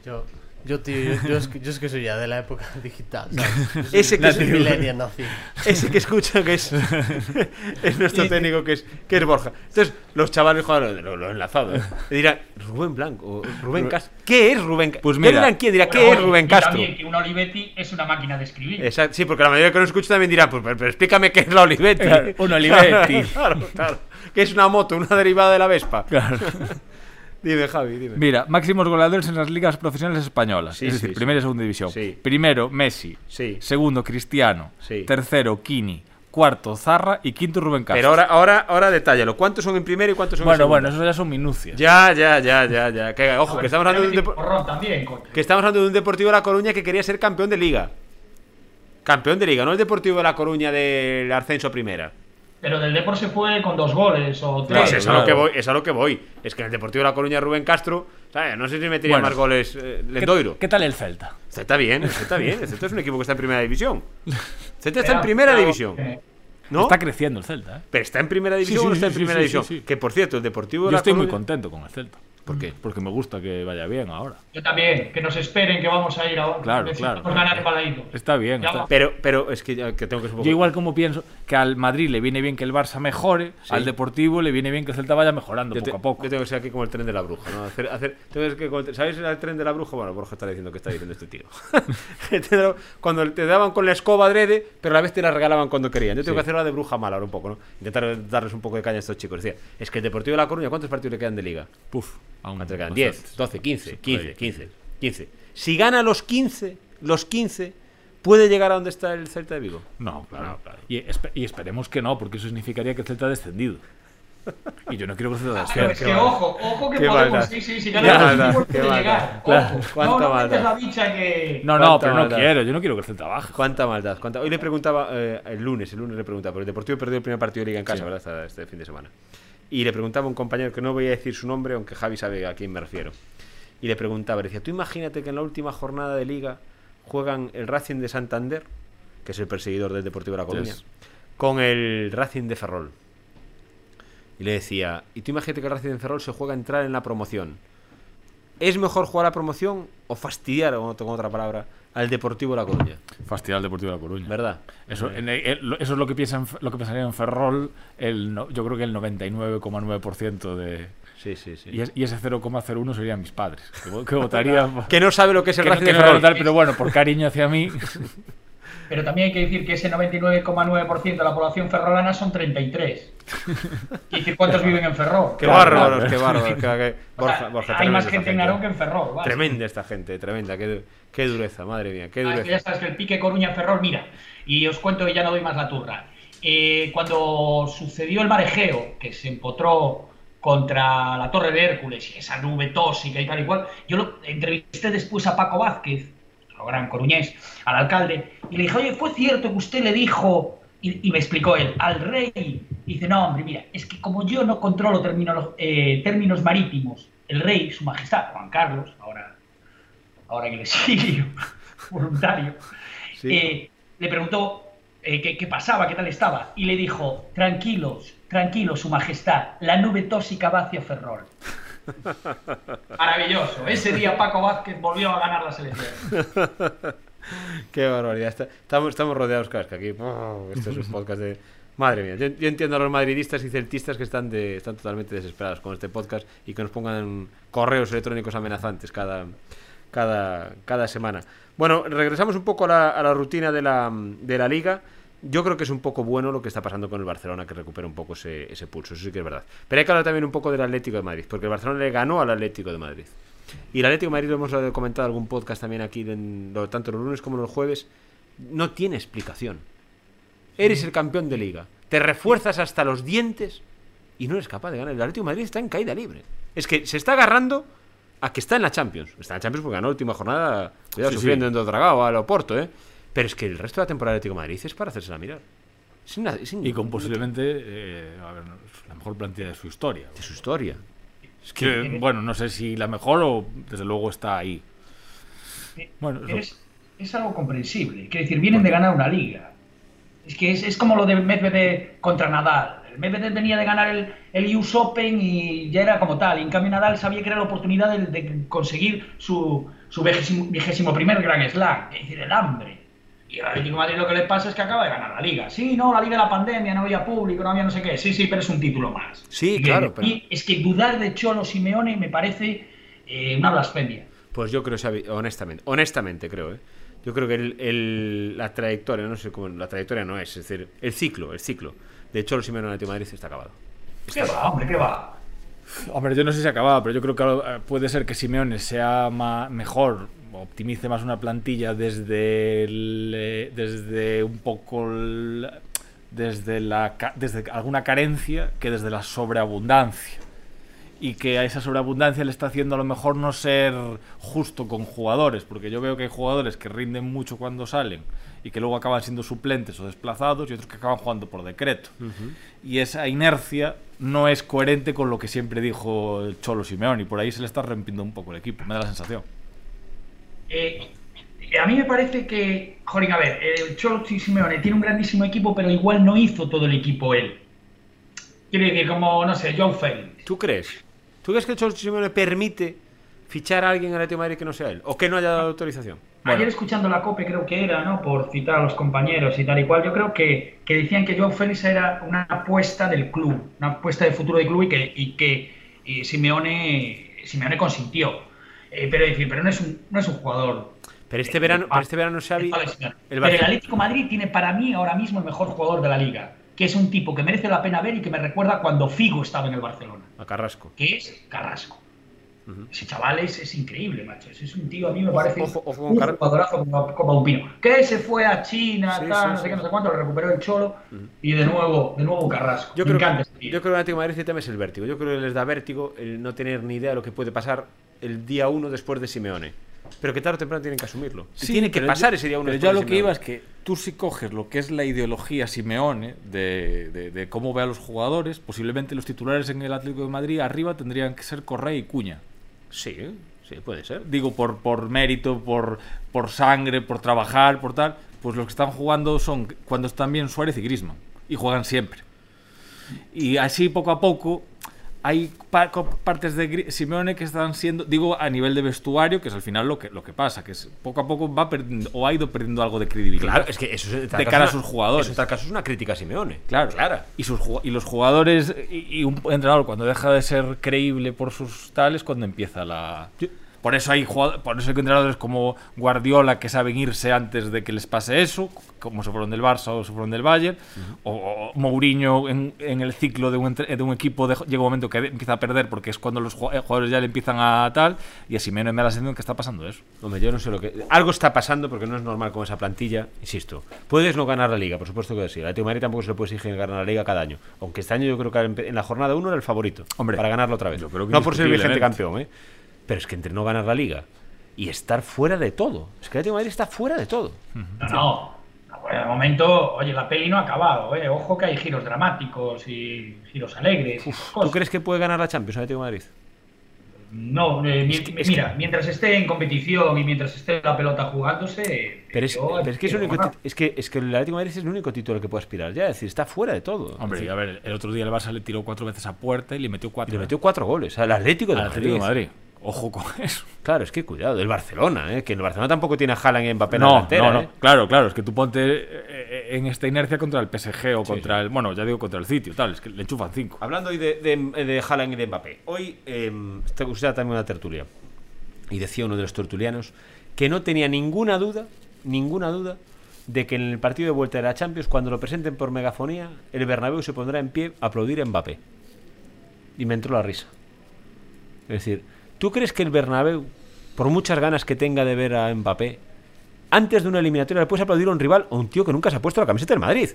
Yo, yo, tío, yo, yo es que, yo es que soy ya de la época [laughs] digital, ¿sabes? Ese que es- [laughs] millennial nací. Ese que escucha que es, [laughs] es nuestro técnico que es, que es Borja. Entonces, los chavales, joder, lo, lo enlazado. ¿eh? Dirán, Rubén Blanco, o Rubén Castro. ¿Qué es Rubén Castro? Pues mira. dirán quién dirá, ¿qué Bueno, es oye, Rubén Castro? También que un Olivetti es una máquina de escribir. Exacto, sí, porque la mayoría que lo escucha también dirá, pues pero, pero explícame qué es la Olivetti. Claro, un Olivetti. claro, claro. Que es una moto, una derivada de la Vespa. Claro. Dime, Javi, dime. Mira, máximos goleadores en las ligas profesionales españolas. Sí, es decir, sí. primera y segunda división. Sí. Primero, Messi. Sí. Segundo, Cristiano. Sí. Tercero, Kini. Cuarto, Zarra. Y quinto, Rubén Castro. Pero ahora, ahora, ahora detállalo. ¿Cuántos son en primero y cuántos son en bueno, segunda? bueno, eso ya son minucias. Ya, ya, ya, ya, ya. Que, ojo, que estamos hablando de un depo- Porrón también, coño. Que estamos hablando de un Deportivo de La Coruña que quería ser campeón de liga. Campeón de liga, no el Deportivo de La Coruña del ascenso a primera. Pero del Depor se fue con dos goles o tres. Pues es a lo claro. que voy, es a lo que voy. Es que en el Deportivo de La Coruña Rubén Castro, ¿sabes? no sé si metería Bueno. más goles eh, ¿Qué, Lendoiro. qué tal el Celta? Este Está bien, este está bien. Este es un equipo que está en primera división. [laughs] Este está Pero, en primera división. eh, ¿No? Está creciendo el Celta, ¿eh? Pero está en primera división sí, o no está sí, en primera sí, división. sí, sí. Que por cierto, el Deportivo de Yo La estoy muy contento con el Celta. ¿Por qué? Porque me gusta que vaya bien ahora. Yo también, que nos esperen que vamos a ir ahora. Claro, Necesitamos claro. ganar el balaído. Está bien. Está-. Pero, pero es que, ya- que tengo que ser un poco- Yo igual como pienso que al Madrid le viene bien que el Barça mejore, Sí. al Deportivo le viene bien que el Celta vaya mejorando Yo, poco te- a poco. yo tengo que ser aquí como el tren de la bruja, ¿no? Hacer, hacer, tengo que, como el- ¿Sabéis el tren de la bruja? Bueno, Borja está diciendo que está diciendo este tío. [laughs] Cuando te daban con la escoba adrede, pero a la vez te la regalaban cuando querían. Yo tengo Sí. que hacer la de bruja mala ahora un poco, ¿no? Intentar darles un poco de caña a estos chicos. Decía, es que el Deportivo de La Coruña, ¿cuántos partidos le quedan de liga? Puf, aún ¿Cuántos le quedan? bastantes. 10, 12, 15, Sí, 15, ahí. 15, 15. Si gana los 15, los 15, ¿puede llegar a donde está el Celta de Vigo? No, claro. Y, espe- y esperemos que no, porque eso significaría que el Celta ha descendido. Y yo no quiero que el Celta Ah, Pero descienda. es que ojo, ojo que podemos, maldad. sí, sí, sí, Qué ganar el qué puede llegar. Claro, Ojo, cuánta no, no la bicha que... No, no, pero no maldad. quiero. Yo no quiero que el Celta baje. ¿Cuánta maldad? cuánta- Hoy le preguntaba, eh, el lunes, el lunes le preguntaba, porque el Deportivo perdió el primer partido de Liga en casa, Sí. ¿verdad? Este fin de semana. Y le preguntaba a un compañero que no voy a decir su nombre, aunque Javi sabe a quién me refiero. Y le preguntaba, le decía, tú imagínate que en la última jornada de Liga juegan el Racing de Santander, que es el perseguidor del Deportivo de La Coruña, Yes. con el Racing de Ferrol. Y le decía, y tú imagínate que el Racing de Ferrol se juega a entrar en la promoción. ¿Es mejor jugar a promoción o fastidiar, o no tengo otra palabra, al Deportivo de La Coruña? Fastidiar al Deportivo de La Coruña. ¿Verdad? Eso, en el- el- lo- eso es lo que, piensan, lo que pensaría en Ferrol, el, no- yo creo que el 99,9% de... Sí, sí, sí. Y, es- y ese 0,01 serían mis padres, que, vo- que votarían... [laughs] Que no sabe lo que es el que no- Racing que de Ferrol. pero bueno, por cariño hacia mí... [laughs] Pero también hay que decir que ese 99,9% de la población ferrolana son 33. ¿Y dice [laughs] cuántos viven en Ferrol? Qué Claro, bárbaros, claro. qué bárbaros. [laughs] que- que- O sea, Borja, Borja, hay más gente en Narón que en Ferrol. vale. Tremenda esta gente, tremenda. Qué, du- qué dureza, madre mía, qué Ah, es que ya dureza. sabes que el pique Coruña-Ferrol, mira, y os cuento que ya no doy más la turra. Eh, cuando sucedió el marejeo, que se empotró contra la Torre de Hércules y esa nube tóxica y tal y cual, yo lo entrevisté después a Paco Vázquez, otro gran coruñés, al alcalde, y le dije, oye, ¿fue cierto que usted le dijo, y, y me explicó él, al rey? Y dice, no, hombre, mira, es que como yo no controlo termino- eh, términos marítimos, el rey, su majestad, Juan Carlos, ahora, ahora en el exilio, [laughs] voluntario, Sí. eh, le preguntó eh, qué, qué pasaba, qué tal estaba, y le dijo, tranquilos, tranquilos, su majestad, la nube tóxica va hacia Ferrol. [laughs] Maravilloso. Ese día Paco Vázquez volvió a ganar la selección. [laughs] Qué barbaridad. Estamos, estamos rodeados, claro, que aquí. oh, esto es un podcast de. Madre mía, yo, yo entiendo a los madridistas y celtistas que están, de, están totalmente desesperados con este podcast y que nos pongan correos electrónicos amenazantes cada, cada, cada semana. Bueno, regresamos un poco a la, a la rutina de la, de la liga. Yo creo que es un poco bueno lo que está pasando con el Barcelona, que recupera un poco ese, ese pulso, eso sí que es verdad. Pero hay que hablar también un poco del Atlético de Madrid, porque el Barcelona le ganó al Atlético de Madrid. Y el Atlético de Madrid, lo hemos comentado en algún podcast también aquí, en, tanto los lunes como los jueves, no tiene explicación. Eres el campeón de liga, te refuerzas hasta los dientes y no eres capaz de ganar. El Atlético de Madrid está en caída libre. Es que se está agarrando a que está en la Champions. Está en la Champions porque ganó la última jornada, cuidado, Sí, sufriendo sí. en Dragao al Oporto, ¿eh? Pero es que el resto de la temporada del Atlético de Madrid es para hacérsela mirar. Es una- es Y con posiblemente eh, a ver, la mejor plantilla de su historia. de su historia. Es que, bueno, no sé si la mejor o desde luego está ahí. Bueno, eso- Es, es algo comprensible. Quiero decir, vienen de ganar una liga. Es que es, es como lo de Medvedev contra Nadal. El Medvedev venía de ganar el, el US Open y ya era como tal. Y en cambio Nadal sabía que era la oportunidad de, de conseguir su, su vigésimo, vigésimo primer Grand Slam. Es decir, el hambre. Y al Atlético de Madrid lo que le pasa es que acaba de ganar la liga. Sí, no, la liga de la pandemia, no había público, no había no sé qué. Sí, sí, pero es un título más. Sí, Y claro, que- pero- Y es que dudar de Cholo Simeone me parece eh, una blasfemia. Pues yo creo, honestamente, honestamente creo, ¿eh? Yo creo que el, el- la trayectoria, no sé cómo, la trayectoria no es, es decir, el ciclo, el ciclo de Cholo Simeone en Atlético de Madrid está acabado. ¿Qué va, hombre? ¿Qué va? Hombre, yo no sé si se acababa, pero yo creo que eh, puede ser que Simeone sea ma- mejor, optimice más una plantilla desde el, eh, desde un poco el- desde la desde alguna carencia que desde la sobreabundancia y que a esa sobreabundancia le está haciendo a lo mejor no ser justo con jugadores, porque yo veo que hay jugadores que rinden mucho cuando salen y que luego acaban siendo suplentes o desplazados y otros que acaban jugando por decreto. Y esa inercia no es coherente con lo que siempre dijo Cholo Simeone y por ahí se le está rompiendo un poco el equipo, me da la sensación. Eh, a mí me parece que, joder, a ver, el Cholo Simeone tiene un grandísimo equipo, pero igual no hizo todo el equipo él. Quiero decir, como, no sé, Joe Félix. ¿Tú crees? ¿Tú crees que el Cholo Simeone permite fichar a alguien en Atlético de Madrid que no sea él? ¿O que no haya dado autorización? Ayer escuchando la COPE creo que era, ¿no? Por citar a los compañeros y tal y cual, yo creo que, que decían que Joao Félix era una apuesta del club, una apuesta de futuro del club y que, y que y Simeone, Simeone consintió. Eh, pero decir, pero no es un, no es un jugador. Pero este verano, pero este verano Xavi, el Pero el Atlético Madrid tiene para mí ahora mismo el mejor jugador de la liga, que es un tipo que merece la pena ver y que me recuerda cuando Figo estaba en el Barcelona, a Carrasco. que es Carrasco. Ese chaval es, es increíble, macho. Ese es un tío, a mí me parece ojo, un Car- jugadorazo como, como un pino. Que se fue a China, Sí, tal, sí, no sí. sé qué, no sé cuánto, lo recuperó el Cholo y de nuevo, de nuevo Carrasco. Yo me creo, que, encanta ese tío. yo creo que el Atlético de Madrid el tema es el vértigo. Yo creo que les da vértigo el no tener ni idea de lo que puede pasar el día uno después de Simeone. Pero que tarde o temprano tienen que asumirlo. Y Sí, tiene que pasar yo- ese día uno Pero yo a lo que iba es que tú si coges lo que es la ideología Simeone de, de- de cómo ve a los jugadores, posiblemente los titulares en el Atlético de Madrid arriba tendrían que ser Correa y Cuña. Sí, sí, puede ser. Digo, por, por mérito, por, por sangre, por trabajar, por tal. Pues los que están jugando son cuando están bien Suárez y Grisman. Y juegan siempre. Y así poco a poco hay pa- partes de Simeone que están siendo, digo, a nivel de vestuario, que es al final lo que, lo que pasa, que es poco a poco va perdiendo, o ha ido perdiendo algo de credibilidad. Claro, es que eso es, De cara a sus jugadores. eso en tal caso es una crítica a Simeone. Claro, Clara. Y, sus, y los jugadores y, y un entrenador cuando deja de ser creíble por sus tales, cuando empieza la... Por eso hay por eso hay entrenadores como Guardiola que saben irse antes de que les pase eso, como se fueron del Barça o se fueron del Bayern, o, o Mourinho en, en el ciclo de un, de un equipo de- llega un momento que empieza a perder porque es cuando los ju- jugadores ya le empiezan a tal, y así menos me da la sensación que está pasando eso. Hombre, yo no sé lo que. Algo está pasando porque no es normal con esa plantilla. Insisto, puedes no ganar la liga, por supuesto que sí. El Atlético de Madrid tampoco se le puede exigir ganar la liga cada año. Aunque este año yo creo que en la jornada 1 era el favorito. Hombre, para ganarlo otra vez. no por ser vigente campeón, ¿eh? Pero es que entre no ganar la liga y estar fuera de todo. Es que el Atlético de Madrid está fuera de todo. No, no. Bueno, de momento, oye, la peli no ha acabado, ¿eh? Ojo que hay giros dramáticos y giros alegres. y ¿Tú crees que puede ganar la Champions el Atlético de Madrid? No, eh, mi- Es que- es mira, que- mientras esté en competición y mientras esté la pelota jugándose. Pero es, yo- pero es que es, el único es que es que el Atlético de Madrid es el único título al que puede aspirar ya, es decir, está fuera de todo. Hombre, decir, a ver, el otro día el Barça le tiró cuatro veces a puerta y le metió y cuatro. le metió cuatro goles al Atlético de al Madrid. Atlético de Madrid. Ojo con [laughs] eso. Claro, es que cuidado, el Barcelona, ¿eh? que el Barcelona tampoco tiene a Haaland y Mbappé en la No, delantera, no, no. ¿eh? Claro, claro, es que tú ponte eh, eh, en esta inercia contra el PSG o contra el. Bueno, ya digo contra el sitio, tal, es que le enchufan cinco. Hablando hoy de, de, de Haaland y de Mbappé, hoy eh, te gustaba también una tertulia. Y decía uno de los tertulianos que no tenía ninguna duda, ninguna duda, de que en el partido de vuelta de la Champions, cuando lo presenten por megafonía, el Bernabéu se pondrá en pie a aplaudir a Mbappé. Y me entró la risa. Es decir, ¿tú crees que el Bernabéu, por muchas ganas que tenga de ver a Mbappé, antes de una eliminatoria le puedes aplaudir a un rival o a un tío que nunca se ha puesto la camiseta del Madrid?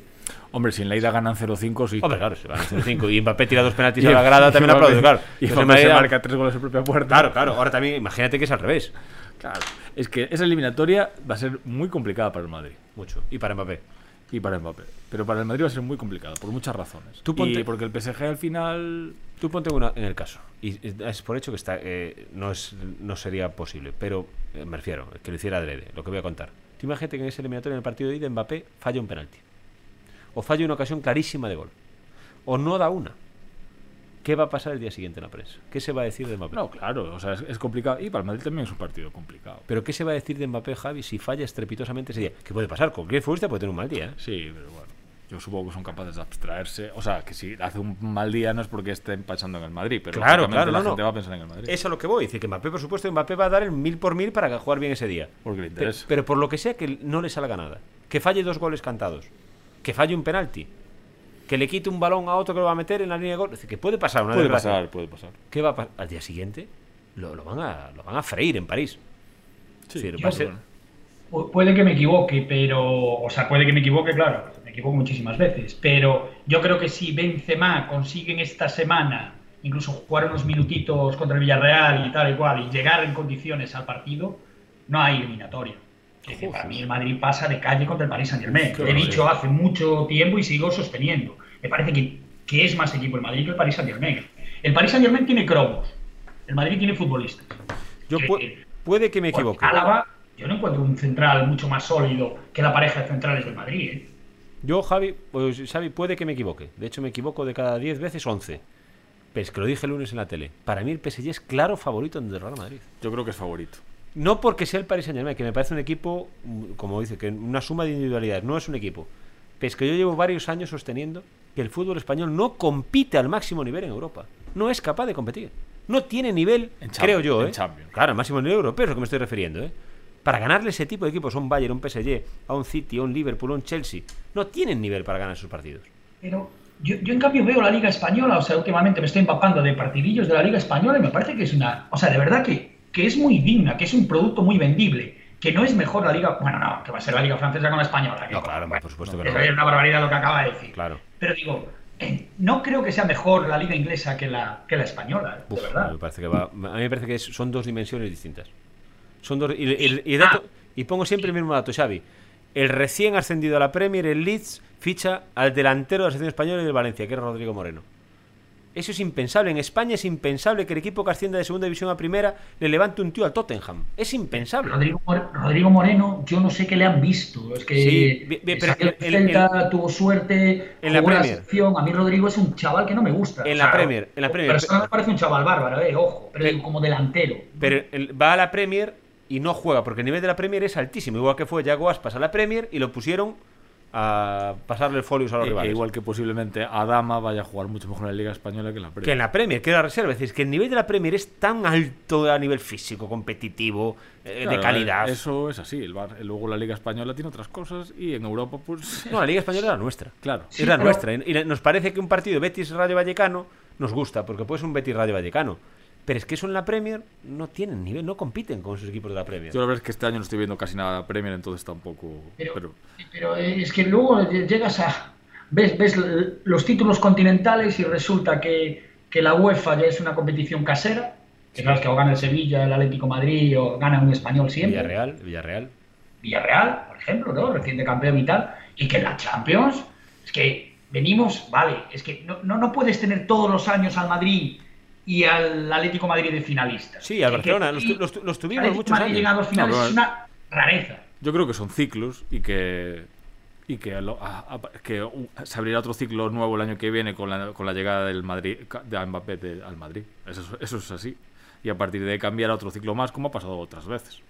Hombre, si en la ida ganan 0-5, sí. Hombre, claro, se van a hacer cinco y Mbappé tira dos penaltis a la grada, también aplaude, claro. Y se marca tres goles en propia puerta. Claro, claro. Ahora también, imagínate que es al revés. Claro. Es que esa eliminatoria va a ser muy complicada para el Madrid Mucho. Y para Mbappé. y para Mbappé. Pero para el Madrid va a ser muy complicada, por muchas razones. Tú ponte- Y porque el PSG al final. Tú ponte una en el caso. Y es por hecho que está, eh, no, es, no sería posible. Pero eh, me refiero, que lo hiciera adrede, lo que voy a contar. Tú imagínate que en ese eliminatorio, en el partido de ida, Mbappé falla un penalti. O falla una ocasión clarísima de gol. O no da una. ¿Qué va a pasar el día siguiente en la prensa? ¿Qué se va a decir de Mbappé? No, claro, o sea, es, es complicado. Y para el Madrid también es un partido complicado. Pero ¿qué se va a decir de Mbappé, Javi, si falla estrepitosamente ese día? ¿Qué puede pasar? Cualquier futbolista puede tener un mal día. ¿eh? Sí, pero bueno. Yo supongo que son capaces de abstraerse. O sea, que si hace un mal día no es porque estén pensando en el Madrid, pero Claro, claro, la no, no. gente va a pensar en el Madrid. Es a lo que voy. Dice que Mbappé, por supuesto, Mbappé va a dar el mil por mil para jugar bien ese día. Porque le interesa. Pero, por lo que sea que no le salga nada. Que falle dos goles cantados. Que falle un penalti. Que le quite un balón a otro que lo va a meter en la línea de gol. Es decir, que puede pasar una puede pasar, puede pasar. ¿Qué va a pasar? Al día siguiente lo, lo van a, lo van a freír en París. Sí, Es decir, yo va a ser- Puede que me equivoque, pero. O sea, puede que me equivoque, claro. Equivoco muchísimas veces. Pero yo creo que si Benzema consiguen esta semana incluso jugar unos minutitos contra el Villarreal y tal y cual, y llegar en condiciones al partido, no hay eliminatoria. Que- para mí el Madrid pasa de calle contra el Paris Saint Germain. Lo he dicho hace mucho tiempo y sigo sosteniendo. Me parece que, que es más equipo el Madrid que el Paris Saint Germain. El Paris Saint Germain tiene cromos. El Madrid tiene futbolistas. Yo Que- pu- puede que me equivoque. Álava, yo no encuentro un central mucho más sólido que la pareja de centrales del Madrid. ¿eh? Yo, Javi, pues, Xavi, puede que me equivoque. De hecho, me equivoco de cada 10 veces 11. Pero es que lo dije el lunes en la tele. Para mí el PSG es claro favorito en el Real Madrid. Yo creo que es favorito. No porque sea el Paris Saint Germain, que me parece un equipo, como dice, que una suma de individualidades, no es un equipo. Pero es que yo llevo varios años sosteniendo que el fútbol español no compite al máximo nivel en Europa. No es capaz de competir. No tiene nivel, En creo yo, en ¿eh? Champions. Claro, al máximo nivel europeo es a lo que me estoy refiriendo, ¿eh? Para ganarle ese tipo de equipos a un Bayern, a un PSG, a un City, a un Liverpool, a un Chelsea, no tienen nivel para ganar sus partidos. Pero yo, yo, en cambio veo la Liga Española, o sea, últimamente me estoy empapando de partidillos de la Liga Española y me parece que es una, o sea, de verdad que, que es muy digna, que es un producto muy vendible, que no es mejor la Liga, bueno, no, que va a ser la Liga Francesa con la Española. que- No, claro, bueno, por supuesto que eso no. es una barbaridad lo que acaba de decir. Claro. Pero digo, eh, no creo que sea mejor la Liga Inglesa que la, que la Española, de verdad. me parece que va, a mí me parece que son dos dimensiones distintas. Son dos, y, y- y dato- y pongo siempre el mismo dato, Xavi. El recién ascendido a la Premier, el Leeds, ficha al delantero de la selección española y del Valencia, que es Rodrigo Moreno. Eso es impensable. En España es impensable que el equipo que ascienda de segunda división a primera le levante un tío al Tottenham. Es impensable. Rodrigo, More- Rodrigo Moreno, yo no sé qué le han visto. Es que Sí, pero el- el- Celta, tuvo suerte, En la Premier. selección. A mí Rodrigo es un chaval que no me gusta. En la Premier, en la Premier. Pero eso no me parece un chaval bárbaro, eh, ojo. Pero Pe- digo, como delantero. Pero el- va a la Premier y no juega, porque el nivel de la Premier es altísimo. Igual que fue Yago Aspas a la Premier y lo pusieron a pasarle el folios a los E- rivales. e igual que posiblemente Adama vaya a jugar mucho mejor en la Liga Española que en la Premier. que en la Premier, que era la reserva. Es decir, que el nivel de la Premier es tan alto a nivel físico, competitivo, eh, Claro, de calidad. Eso es así. El Bar- luego la Liga Española tiene otras cosas y en Europa, pues. [laughs] No, la Liga Española era nuestra. Claro. Sí, era pero- nuestra. Y y nos parece que un partido Betis-Rayo Vallecano nos gusta, porque puede ser un Betis-Rayo Vallecano. Pero es que eso en la Premier no tienen nivel, no compiten con esos equipos de la Premier. Yo la verdad es que este año no estoy viendo casi nada de Premier, entonces tampoco. Pero, Pero, pero es que luego llegas a. Ves, ves los títulos continentales y resulta que, que la UEFA ya es una competición casera. Que sabes que o gana el Sevilla, el Atlético Madrid o gana un español siempre. Villarreal, Villarreal. Villarreal, por ejemplo, ¿no? Reciente campeón y tal. Y que en la Champions, es que venimos, vale, es que no, no, no puedes tener todos los años al Madrid y al Atlético Madrid de finalistas. Sí, al Barcelona, los, tu- los, los tuvimos muchos Madrid años. llega a finales No, es una rareza. yo creo que son ciclos y que. Y que, lo- a- a- que uh, se abrirá otro ciclo nuevo el año que viene con la, con la llegada del Madrid, de Mbappé de- al Madrid. Eso, es- eso es así. Y a partir de cambiar a otro ciclo más, como ha pasado otras veces.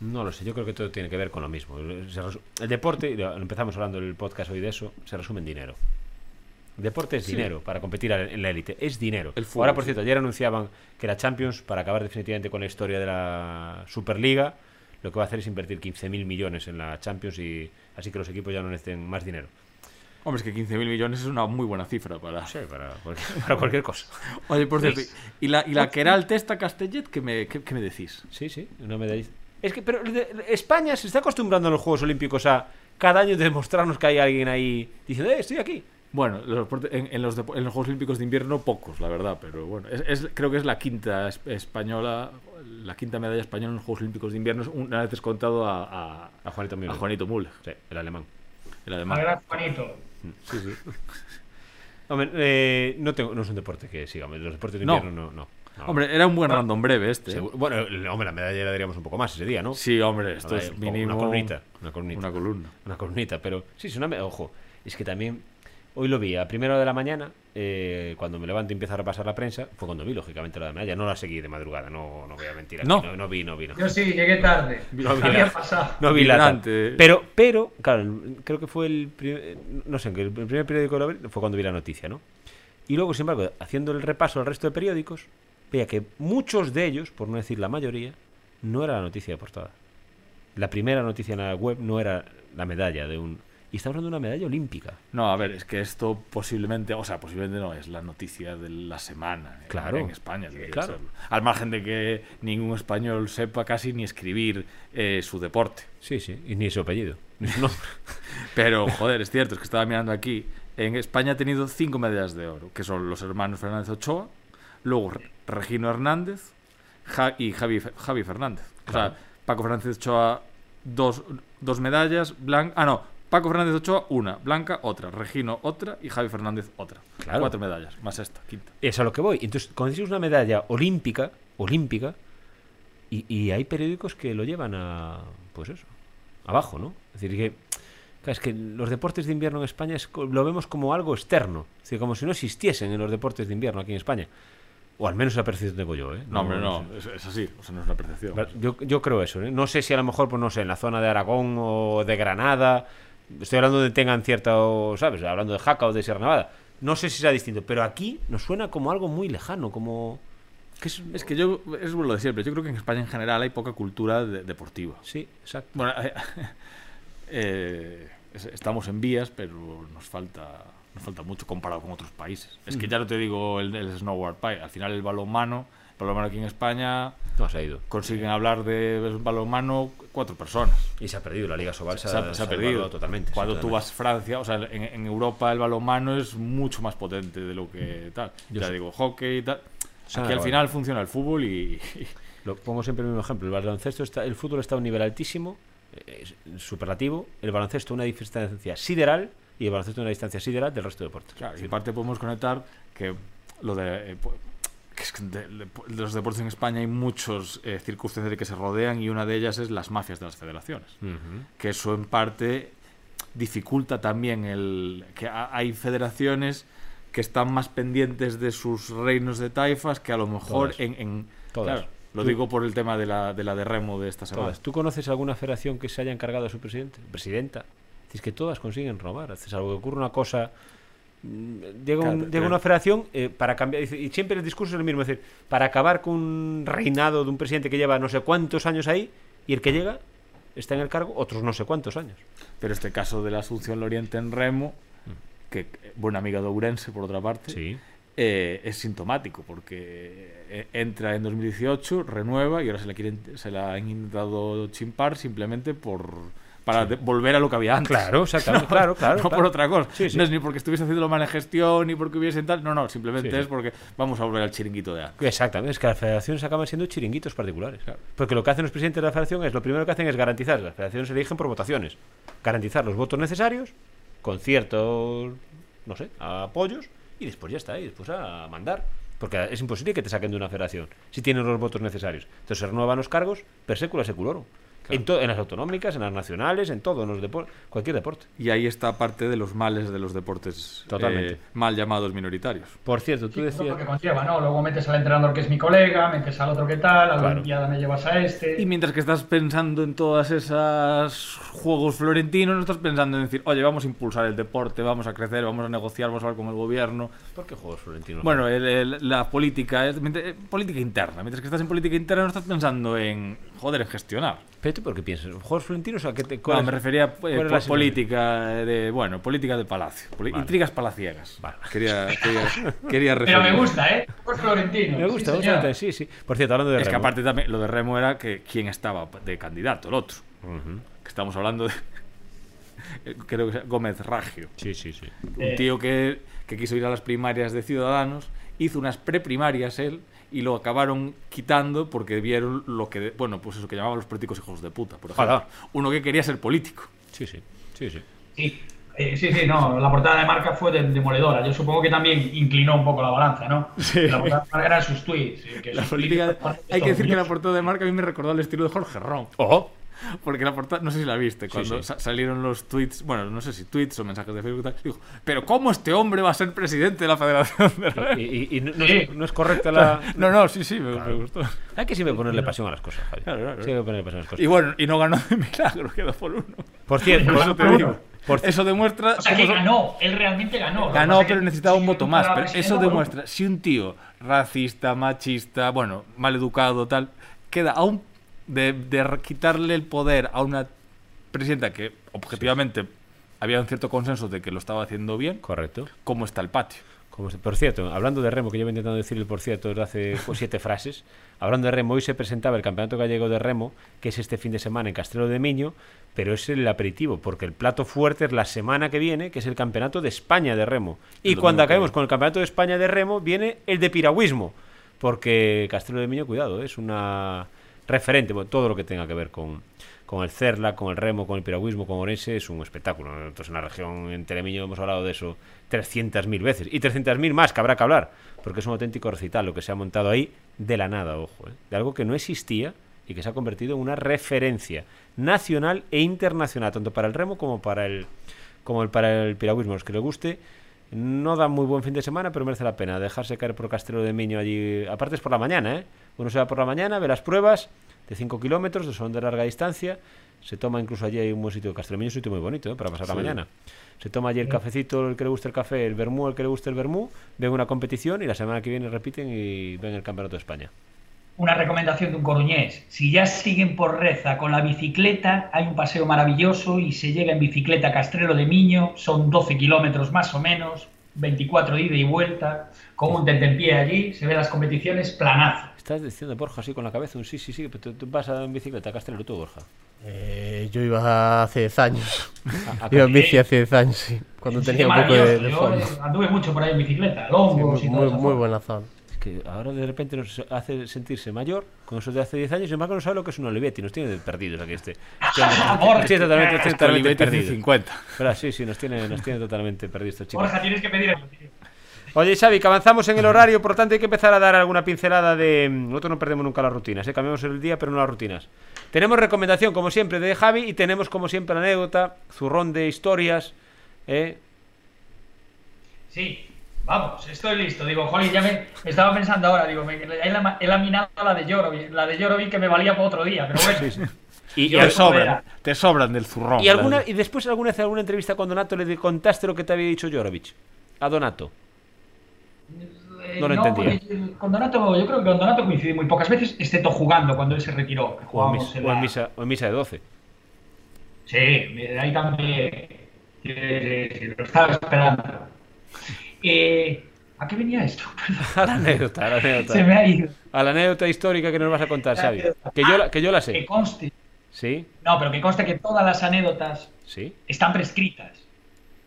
No lo sé, yo creo que todo tiene que ver con lo mismo. El deporte, empezamos hablando en el podcast hoy de eso, se resume en dinero. Deporte es Sí. dinero para competir en la élite, es dinero. El fútbol, Ahora, por cierto, ayer anunciaban que la Champions, para acabar definitivamente con la historia de la Superliga, lo que va a hacer es invertir 15.000 millones en la Champions y así que los equipos ya no necesiten más dinero. Hombre, es que 15.000 millones es una muy buena cifra para. Sí, para cualquier, [laughs] para cualquier cosa. Oye, por cierto, ¿y la, y la que era el Testa Castellet, ¿qué me, qué, qué me decís? Sí, sí, una medalla. Es que, pero España se está acostumbrando en los Juegos Olímpicos a cada año demostrarnos que hay alguien ahí diciendo, eh, estoy aquí. Bueno, los deporte- en, en los, en los Juegos Olímpicos de invierno pocos, la verdad, pero bueno, es, es- creo que es la quinta es- española, la quinta medalla española en los Juegos Olímpicos de invierno, una vez descontado a, a, A Juanito Müller. a Juanito Müller, Sí, el alemán. el A alemán. ver, Juanito. Sí, sí. [laughs] Hombre, eh, no, tengo, no es un deporte que sigamos. Los deportes de No. invierno no. no, no. Hombre, era un buen random breve este. ¿eh? Seguro- bueno, hombre, la medalla la daríamos un poco más ese día, ¿no? Sí, hombre, esto es mínimo. Una columnita. Una columnita. Una columna. Una columnita, pero sí, es una. Ojo, es que también. Hoy lo vi a primera hora de la mañana, eh, cuando me levanto y empiezo a repasar la prensa, fue cuando vi, lógicamente, la de medalla. No la seguí de madrugada, no, no voy a mentir. aquí, No. no, no vi, no vi. No. Yo sí, llegué tarde. [laughs] No vi Había la- pasado. No vi la. Pero, pero, claro, creo que fue el primer, no sé, el primer periódico que lo vi fue cuando vi la noticia, ¿no? Y luego, sin embargo, haciendo el repaso al resto de periódicos, veía que muchos de ellos, por no decir la mayoría, no era la noticia de portada. La primera noticia en la web no era la medalla de un... Y estamos hablando de una medalla olímpica. No, a ver, es que esto posiblemente, o sea, posiblemente no, es la noticia de la semana en- Claro. en España. Claro. Al margen de que ningún español sepa casi ni escribir eh, su deporte. Sí, sí, y ni su apellido, ni su nombre. Pero, joder, es cierto, es que estaba mirando aquí. En España ha tenido cinco medallas de oro, que son los hermanos Fernández Ochoa, luego Re- Regino Hernández Ja- y Javi, Javi Fernández. O sea, Paco Fernández Ochoa, dos, dos medallas. Ah, no, Paco Fernández Ochoa, una, Blanca, otra, Regino, otra y Javi Fernández, otra. Claro. Cuatro medallas, más esta, quinta. Es a lo que voy. Entonces, dices una medalla olímpica, olímpica, y, y hay periódicos que lo llevan a, pues eso, abajo, ¿no? Es decir, que es que los deportes de invierno en España es lo vemos como algo externo, es decir, como si no existiesen en los deportes de invierno aquí en España. O al menos la percepción tengo yo, ¿eh? No, hombre, no, es, es así, o sea, no es una percepción. Yo, yo creo eso, ¿eh? No sé si a lo mejor, pues no sé, en la zona de Aragón o de Granada, estoy hablando de tengan cierta, o, ¿sabes? Hablando de Jaca o de Sierra Nevada. No sé si sea distinto, pero aquí nos suena como algo muy lejano, como... Que es, Es que yo, es lo de siempre, yo creo que en España en general hay poca cultura de- deportiva. Sí, exacto. Bueno, eh, [laughs] eh, es- estamos en vías, pero nos falta, nos falta mucho comparado con otros países. Es que ya no te digo el, el snowboard pie, al final el balonmano, el balonmano aquí en España No se ha ido. consiguen hablar de balonmano cuatro personas. Y se ha perdido, la Liga Sobal se, Se ha, se ha perdido totalmente. Cuando sí, tú totalmente. vas a Francia, o sea, en, en Europa el balonmano es mucho más potente de lo que tal. Yo ya sé. digo, hockey y tal. Aquí al final funciona el fútbol y, y- Lo pongo siempre el mismo ejemplo. El baloncesto está, el fútbol está a un nivel altísimo, eh, superlativo. El baloncesto a una distancia sideral y el baloncesto a una distancia sideral del resto de deportes. Claro, y aparte podemos conectar que lo de, eh, que es que los deportes en España hay muchos eh, circunstancias de que se rodean y una de ellas es las mafias de las federaciones. Que eso en parte dificulta también el que ha- hay federaciones que están más pendientes de sus reinos de taifas que a lo mejor Todas. en, en- Todas. claro, lo Tú- digo por el tema de la de, la de remo de esta semana. Todas. ¿Tú conoces alguna federación que se haya encargado a su presidente? Presidenta. Es que todas consiguen robar. Es algo que ocurre una cosa. Mm, Llega, un- Claro, llega una federación eh, para cambiar. Y siempre el discurso es el mismo: es decir, para acabar con un reinado de un presidente que lleva no sé cuántos años ahí y el que llega está en el cargo otros no sé cuántos años. Pero este caso de la Asunción Loriente en remo, que eh, buena amiga de Ourense por otra parte, Sí. eh, es sintomático porque entra en 2018, renueva y ahora se la quieren, se la han intentado chimpar simplemente por para de- volver a lo que había antes. Claro, exactamente. [laughs] claro, claro. no claro. por otra cosa. Sí, sí. No es ni porque estuviese haciendo mala gestión ni porque hubiesen tal. No, no, simplemente Sí, sí. es porque vamos a volver al chiringuito de antes. Exactamente, es que las federaciones acaban siendo chiringuitos particulares. Porque lo que hacen los presidentes de la federación es, lo primero que hacen es garantizar, las federaciones se eligen por votaciones, garantizar los votos necesarios, con ciertos, no sé, apoyos, y después ya está, y después a mandar. Porque es imposible que te saquen de una federación si tienen los votos necesarios. Entonces se renuevan los cargos per secula seculorum. En, to- en las autonómicas, en las nacionales, en todo, en los depor- cualquier deporte. Y ahí está parte de los males de los deportes Totalmente. eh, mal llamados minoritarios. Por cierto, tú Sí, decías... lo que conlleva, ¿no? Luego metes al entrenador que es mi colega, metes al otro que tal, a la Claro. Olimpiada me llevas a este. Y mientras que estás pensando en todas esas juegos florentinos, no estás pensando en decir, oye, vamos a impulsar el deporte, vamos a crecer, vamos a negociar, vamos a hablar con el gobierno. ¿Por qué juegos florentinos? Bueno, el- el- la política, es- mientras- eh, política interna. Mientras que estás en política interna no estás pensando en, joder, en gestionar. ¿Pero tú por qué piensas? ¿Juegos florentinos a qué te No, me es- refería a es la situación? política de, bueno, política de palacio, Vale. intrigas palaciegas. Vale. Quería, quería, [laughs] quería Pero me gusta, ¿eh? Pues Florentino. Me gusta, sí, sí, sí. Por cierto, hablando de Es que remo. aparte también lo de Remo era que quién estaba de candidato, el otro. Que estamos hablando de. [laughs] Creo que sea Gómez Ragio. Sí, sí, sí. Un Eh. tío que, que quiso ir a las primarias de Ciudadanos, hizo unas preprimarias él y lo acabaron quitando porque vieron lo que. Bueno, pues eso que llamaban los políticos hijos de puta, por ejemplo. Ojalá. Uno que quería ser político. Sí, sí. Sí, sí. Sí, eh, sí, sí, no, la portada de marca fue de- demoledora. Yo supongo que también inclinó un poco la balanza, ¿no? Sí. La portada de marca eran sus tweets. eh, que La sus política. tweets- Hay que decir que la portada de marca a mí me recordó al estilo de Jorge Ron. ¡Ojo! Porque la portada, no sé si la viste, cuando sí. sa- salieron los tweets, bueno, no sé si tweets o mensajes de Facebook, tal, dijo, pero ¿cómo este hombre va a ser presidente de la Federación de Remo?". Y, y- y no, no Sí. es, no es correcta la. [laughs] No, no, sí, sí, me, me gustó. Hay que siempre ponerle pasión a las cosas, Javi. Claro, claro. Que ponerle pasión a las cosas. Y bueno, y no ganó de milagro, quedó por uno. Por cierto, Por eso te digo. Por- Eso demuestra. O sea, que ganó, él realmente ganó. Ganó, pero necesitaba un voto más. Pero eso demuestra, si un tío racista, machista, bueno, mal educado, tal, queda aún de, de quitarle el poder a una presidenta que objetivamente había un cierto consenso de que lo estaba haciendo bien, Correcto. ¿cómo está el patio? Como por cierto, hablando de remo, que llevo intentando decir el por cierto desde hace pues, [laughs] siete frases, hablando de remo, hoy se presentaba el Campeonato Gallego de Remo, que es este fin de semana en Castrelo de Miño, pero es el aperitivo, porque el plato fuerte es la semana que viene, que es el Campeonato de España de Remo. Y cuando acabemos con el Campeonato de España de Remo, viene el de piragüismo, porque Castrelo de Miño, cuidado, es una referente, bueno, todo lo que tenga que ver con, con el Cerla, con el remo, con el piragüismo, con Orense, es un espectáculo. Nosotros en la región, en Telemiño, hemos hablado de eso 300.000 veces. Y 300.000 más que habrá que hablar, porque es un auténtico recital lo que se ha montado ahí de la nada, ojo, ¿eh? de algo que no existía y que se ha convertido en una referencia nacional e internacional, tanto para el remo como para el, como el, para el piragüismo. Los que le guste, no da muy buen fin de semana, pero merece la pena dejarse caer por Castelo de Miño allí. Aparte es por la mañana, ¿eh? Uno se va por la mañana, ve las pruebas de 5 kilómetros, son de larga distancia. Se toma incluso allí hay un buen sitio, Castelo de Miño un sitio muy bonito ¿eh? para pasar la mañana. Se toma allí el cafecito, el que le guste el café, el vermú, el que le guste el vermú, ven una competición y la semana que viene repiten y ven el Campeonato de España. Una recomendación de un coruñés. Si ya siguen por Reza con la bicicleta, hay un paseo maravilloso y se llega en bicicleta a Castrelo de Miño. Son 12 kilómetros más o menos, 24 de ida y vuelta, con un tentempié allí. Se ven las competiciones, planazo. Estás diciendo, Borja, así con la cabeza, un sí, sí, sí, pero tú, tú vas a- en bicicleta a Castellero tú, Borja. Eh, yo iba hace 10 años. A- a- Iba en bici hace 10 años, sí. Cuando Sí, tenía un poco de, de Yo anduve mucho por ahí en bicicleta, Sí, longos muy, y todo muy buena zona. Que ahora de repente nos hace sentirse mayor con eso de hace 10 años y embargo no sabe lo que es un Olivetti, nos tiene perdidos aquí este. Nos [laughs] tiene totalmente, Olivetti perdidos. 50. Pero sí, sí, nos tiene, nos tiene totalmente perdidos estos chicos. Borja, tienes que pedir eso, tío. Oye, Xavi, que avanzamos en el horario, por lo tanto hay que empezar a dar alguna pincelada de... Nosotros no perdemos nunca las rutinas, ¿eh? cambiamos el día, pero no las rutinas. Tenemos recomendación, como siempre, de Javi y tenemos, como siempre, anécdota, zurrón de historias. ¿eh? Sí, vamos, estoy listo. Digo, jolín, ya me estaba pensando ahora, digo, me, he, laminado la de Jorovic, la de Jorovic que me valía para otro día, pero bueno. Y, Te sobran, te sobran del zurrón. y alguna, y después alguna vez, alguna entrevista con Donato, le contaste lo que te había dicho Jorovic. A Donato. Eh, No lo entendía. porque Con Donato, yo creo que con Donato coincidí muy pocas veces, excepto jugando cuando él se retiró. O en, jugábamos mis- en o en la- misa, o en misa de 12. Sí, ahí también. Sí, sí, sí, lo estaba esperando. Eh, ¿A qué venía esto? [laughs] A la anécdota, a la anécdota. Se me ha ido. A la anécdota histórica que nos vas a contar, Xavi. Que yo, la- que yo la Que sé. conste. ¿Sí? No, pero que conste que todas las anécdotas ¿Sí? están prescritas.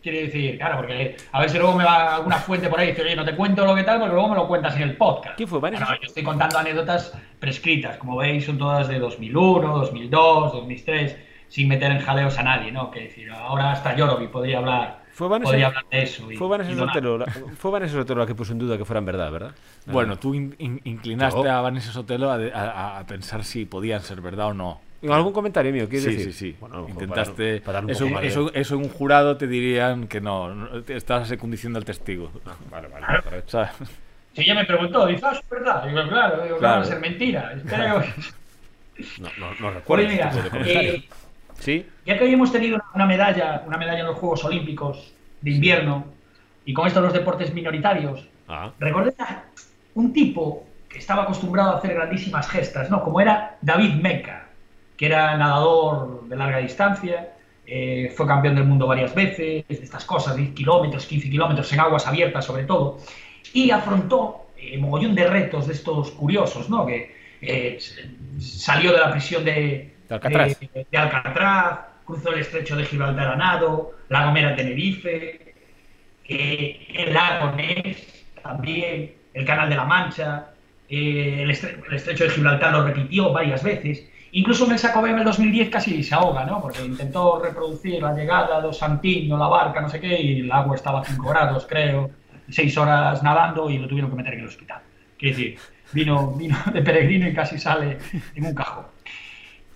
Quiere decir, claro, porque a ver si luego me va alguna fuente por ahí y dice, oye, no te cuento lo que tal, porque luego me lo cuentas en el podcast. ¿Quién fue, Vanessa? No, yo estoy contando anécdotas prescritas. Como veis, son todas de 2001, 2002, 2003, sin meter en jaleos a nadie, ¿no? Que decir, ahora hasta Jorovic podría hablar, Fue Vanessa, podría hablar de eso. y- fue Vanessa y. Sotelo, la, fue Vanessa Sotelo la que puso en duda que fueran verdad, ¿verdad? [laughs] Bueno, tú in- in- inclinaste Yo- a Vanessa Sotelo a, a- a pensar si podían ser verdad o no. ¿En algún comentario mío? ¿Quieres Sí, decir? sí, sí. Bueno, Intentaste. para- para dar un eso, eso, eso en un jurado te dirían que no. no, te- estás en condición del testigo. Vale, vale, correcto. ¿Sabes? Si ella me preguntó, dice, ah, es verdad. Digo, claro, digo, claro, Claro. va a ser mentira. [laughs] Espero. No, no, no recuerdo Pues mira, este tipo de eh, ¿Sí? Ya que hoy hemos tenido una medalla, una medalla en los Juegos Olímpicos de invierno, y con esto los deportes minoritarios, Ah, recordé a un tipo que estaba acostumbrado a hacer grandísimas gestas, ¿no? Como era David Meca, que era nadador de larga distancia, eh, fue campeón del mundo varias veces, estas cosas, 10 kilómetros, 15 kilómetros en aguas abiertas sobre todo, y afrontó eh, mogollón de retos de estos curiosos, ¿no? Que eh, salió de la prisión de, De Alcatraz. de- de Alcatraz, cruzó el estrecho de Gibraltar a nado, La Gomera Tenerife, eh, el lago Ness también, el Canal de la Mancha, eh, el, estre- el estrecho de Gibraltar lo repitió varias veces. Incluso en el Sacobé en el 2010 casi se ahoga, ¿no? Porque intentó reproducir la llegada de Santiño, la barca, no sé qué, y el agua estaba a 5 grados, creo, 6 horas nadando y lo tuvieron que meter en el hospital. Quiero decir, vino, vino de peregrino y casi sale en un cajón.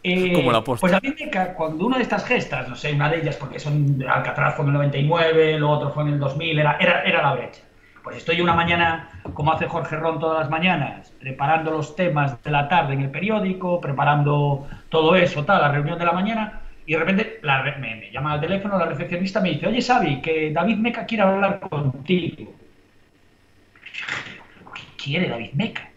Eh, Como la apóstol. Pues David Meca, cuando una de estas gestas, no sé, una de ellas, porque son Alcatraz fue en el 99, lo otro fue en el 2000, era, era, era la brecha. Pues estoy una mañana, como hace Jorge Ron todas las mañanas, preparando los temas de la tarde en el periódico, preparando todo eso, tal, la reunión de la mañana, y de repente la me, me llama al teléfono la recepcionista me dice, oye, Xavi, que David Meca quiere hablar contigo. ¿Qué quiere David Meca?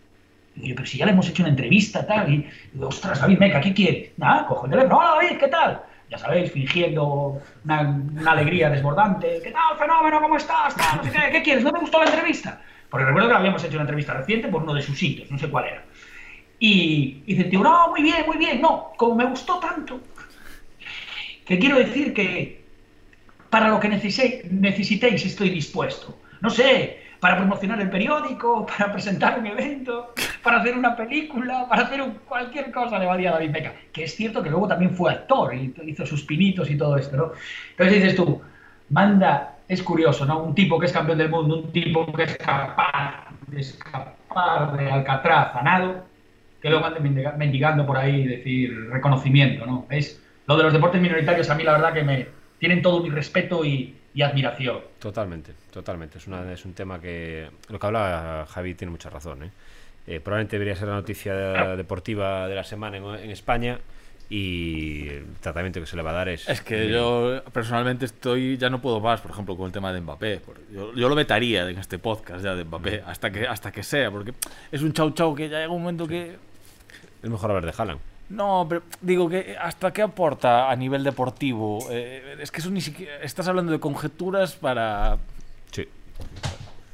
Digo yo, pero si ya le hemos hecho una entrevista, tal, y digo, ostras, David Meca, ¿qué quiere? Nada, cojo el teléfono, hola David, ¿qué tal? Ya sabéis, fingiendo una, alegría desbordante, ¿qué tal, fenómeno, cómo estás? No sé qué, ¿qué quieres? ¿No te gustó la entrevista? Porque recuerdo que habíamos hecho una entrevista reciente por uno de sus sitios, no sé cuál era. Y, y dice, tío, no, muy bien, muy bien, no, como me gustó tanto, que quiero decir que para lo que necesitéis estoy dispuesto. No sé, para promocionar el periódico, [laughs] para presentar un evento, para hacer una película, para hacer un- cualquier cosa le valía a David Beckham. Que es cierto que luego también fue actor y hizo sus pinitos y todo esto, ¿no? Entonces dices tú, manda, es curioso, ¿no? Un tipo que es campeón del mundo, un tipo que es capaz de escapar de Alcatraz a nado, que luego mendiga- mendigando por ahí decir reconocimiento, ¿no? Es lo de los deportes minoritarios a mí la verdad que me tienen todo mi respeto y, y admiración. Totalmente, totalmente. Es, una, es un tema que. Lo que habla Javi tiene mucha razón. ¿eh? Eh, probablemente debería ser la noticia deportiva de la semana en, en España y el tratamiento que se le va a dar es. Es que yo personalmente estoy, ya no puedo más, por ejemplo, con el tema de Mbappé. yo lo vetaría en este podcast ya de Mbappé, hasta que, hasta que sea, porque es un chau chau que ya llega un momento que... Es mejor hablar de Haaland. No, pero digo que hasta qué aporta a nivel deportivo. Eh, es que eso ni siquiera... Estás hablando de conjeturas para... Sí.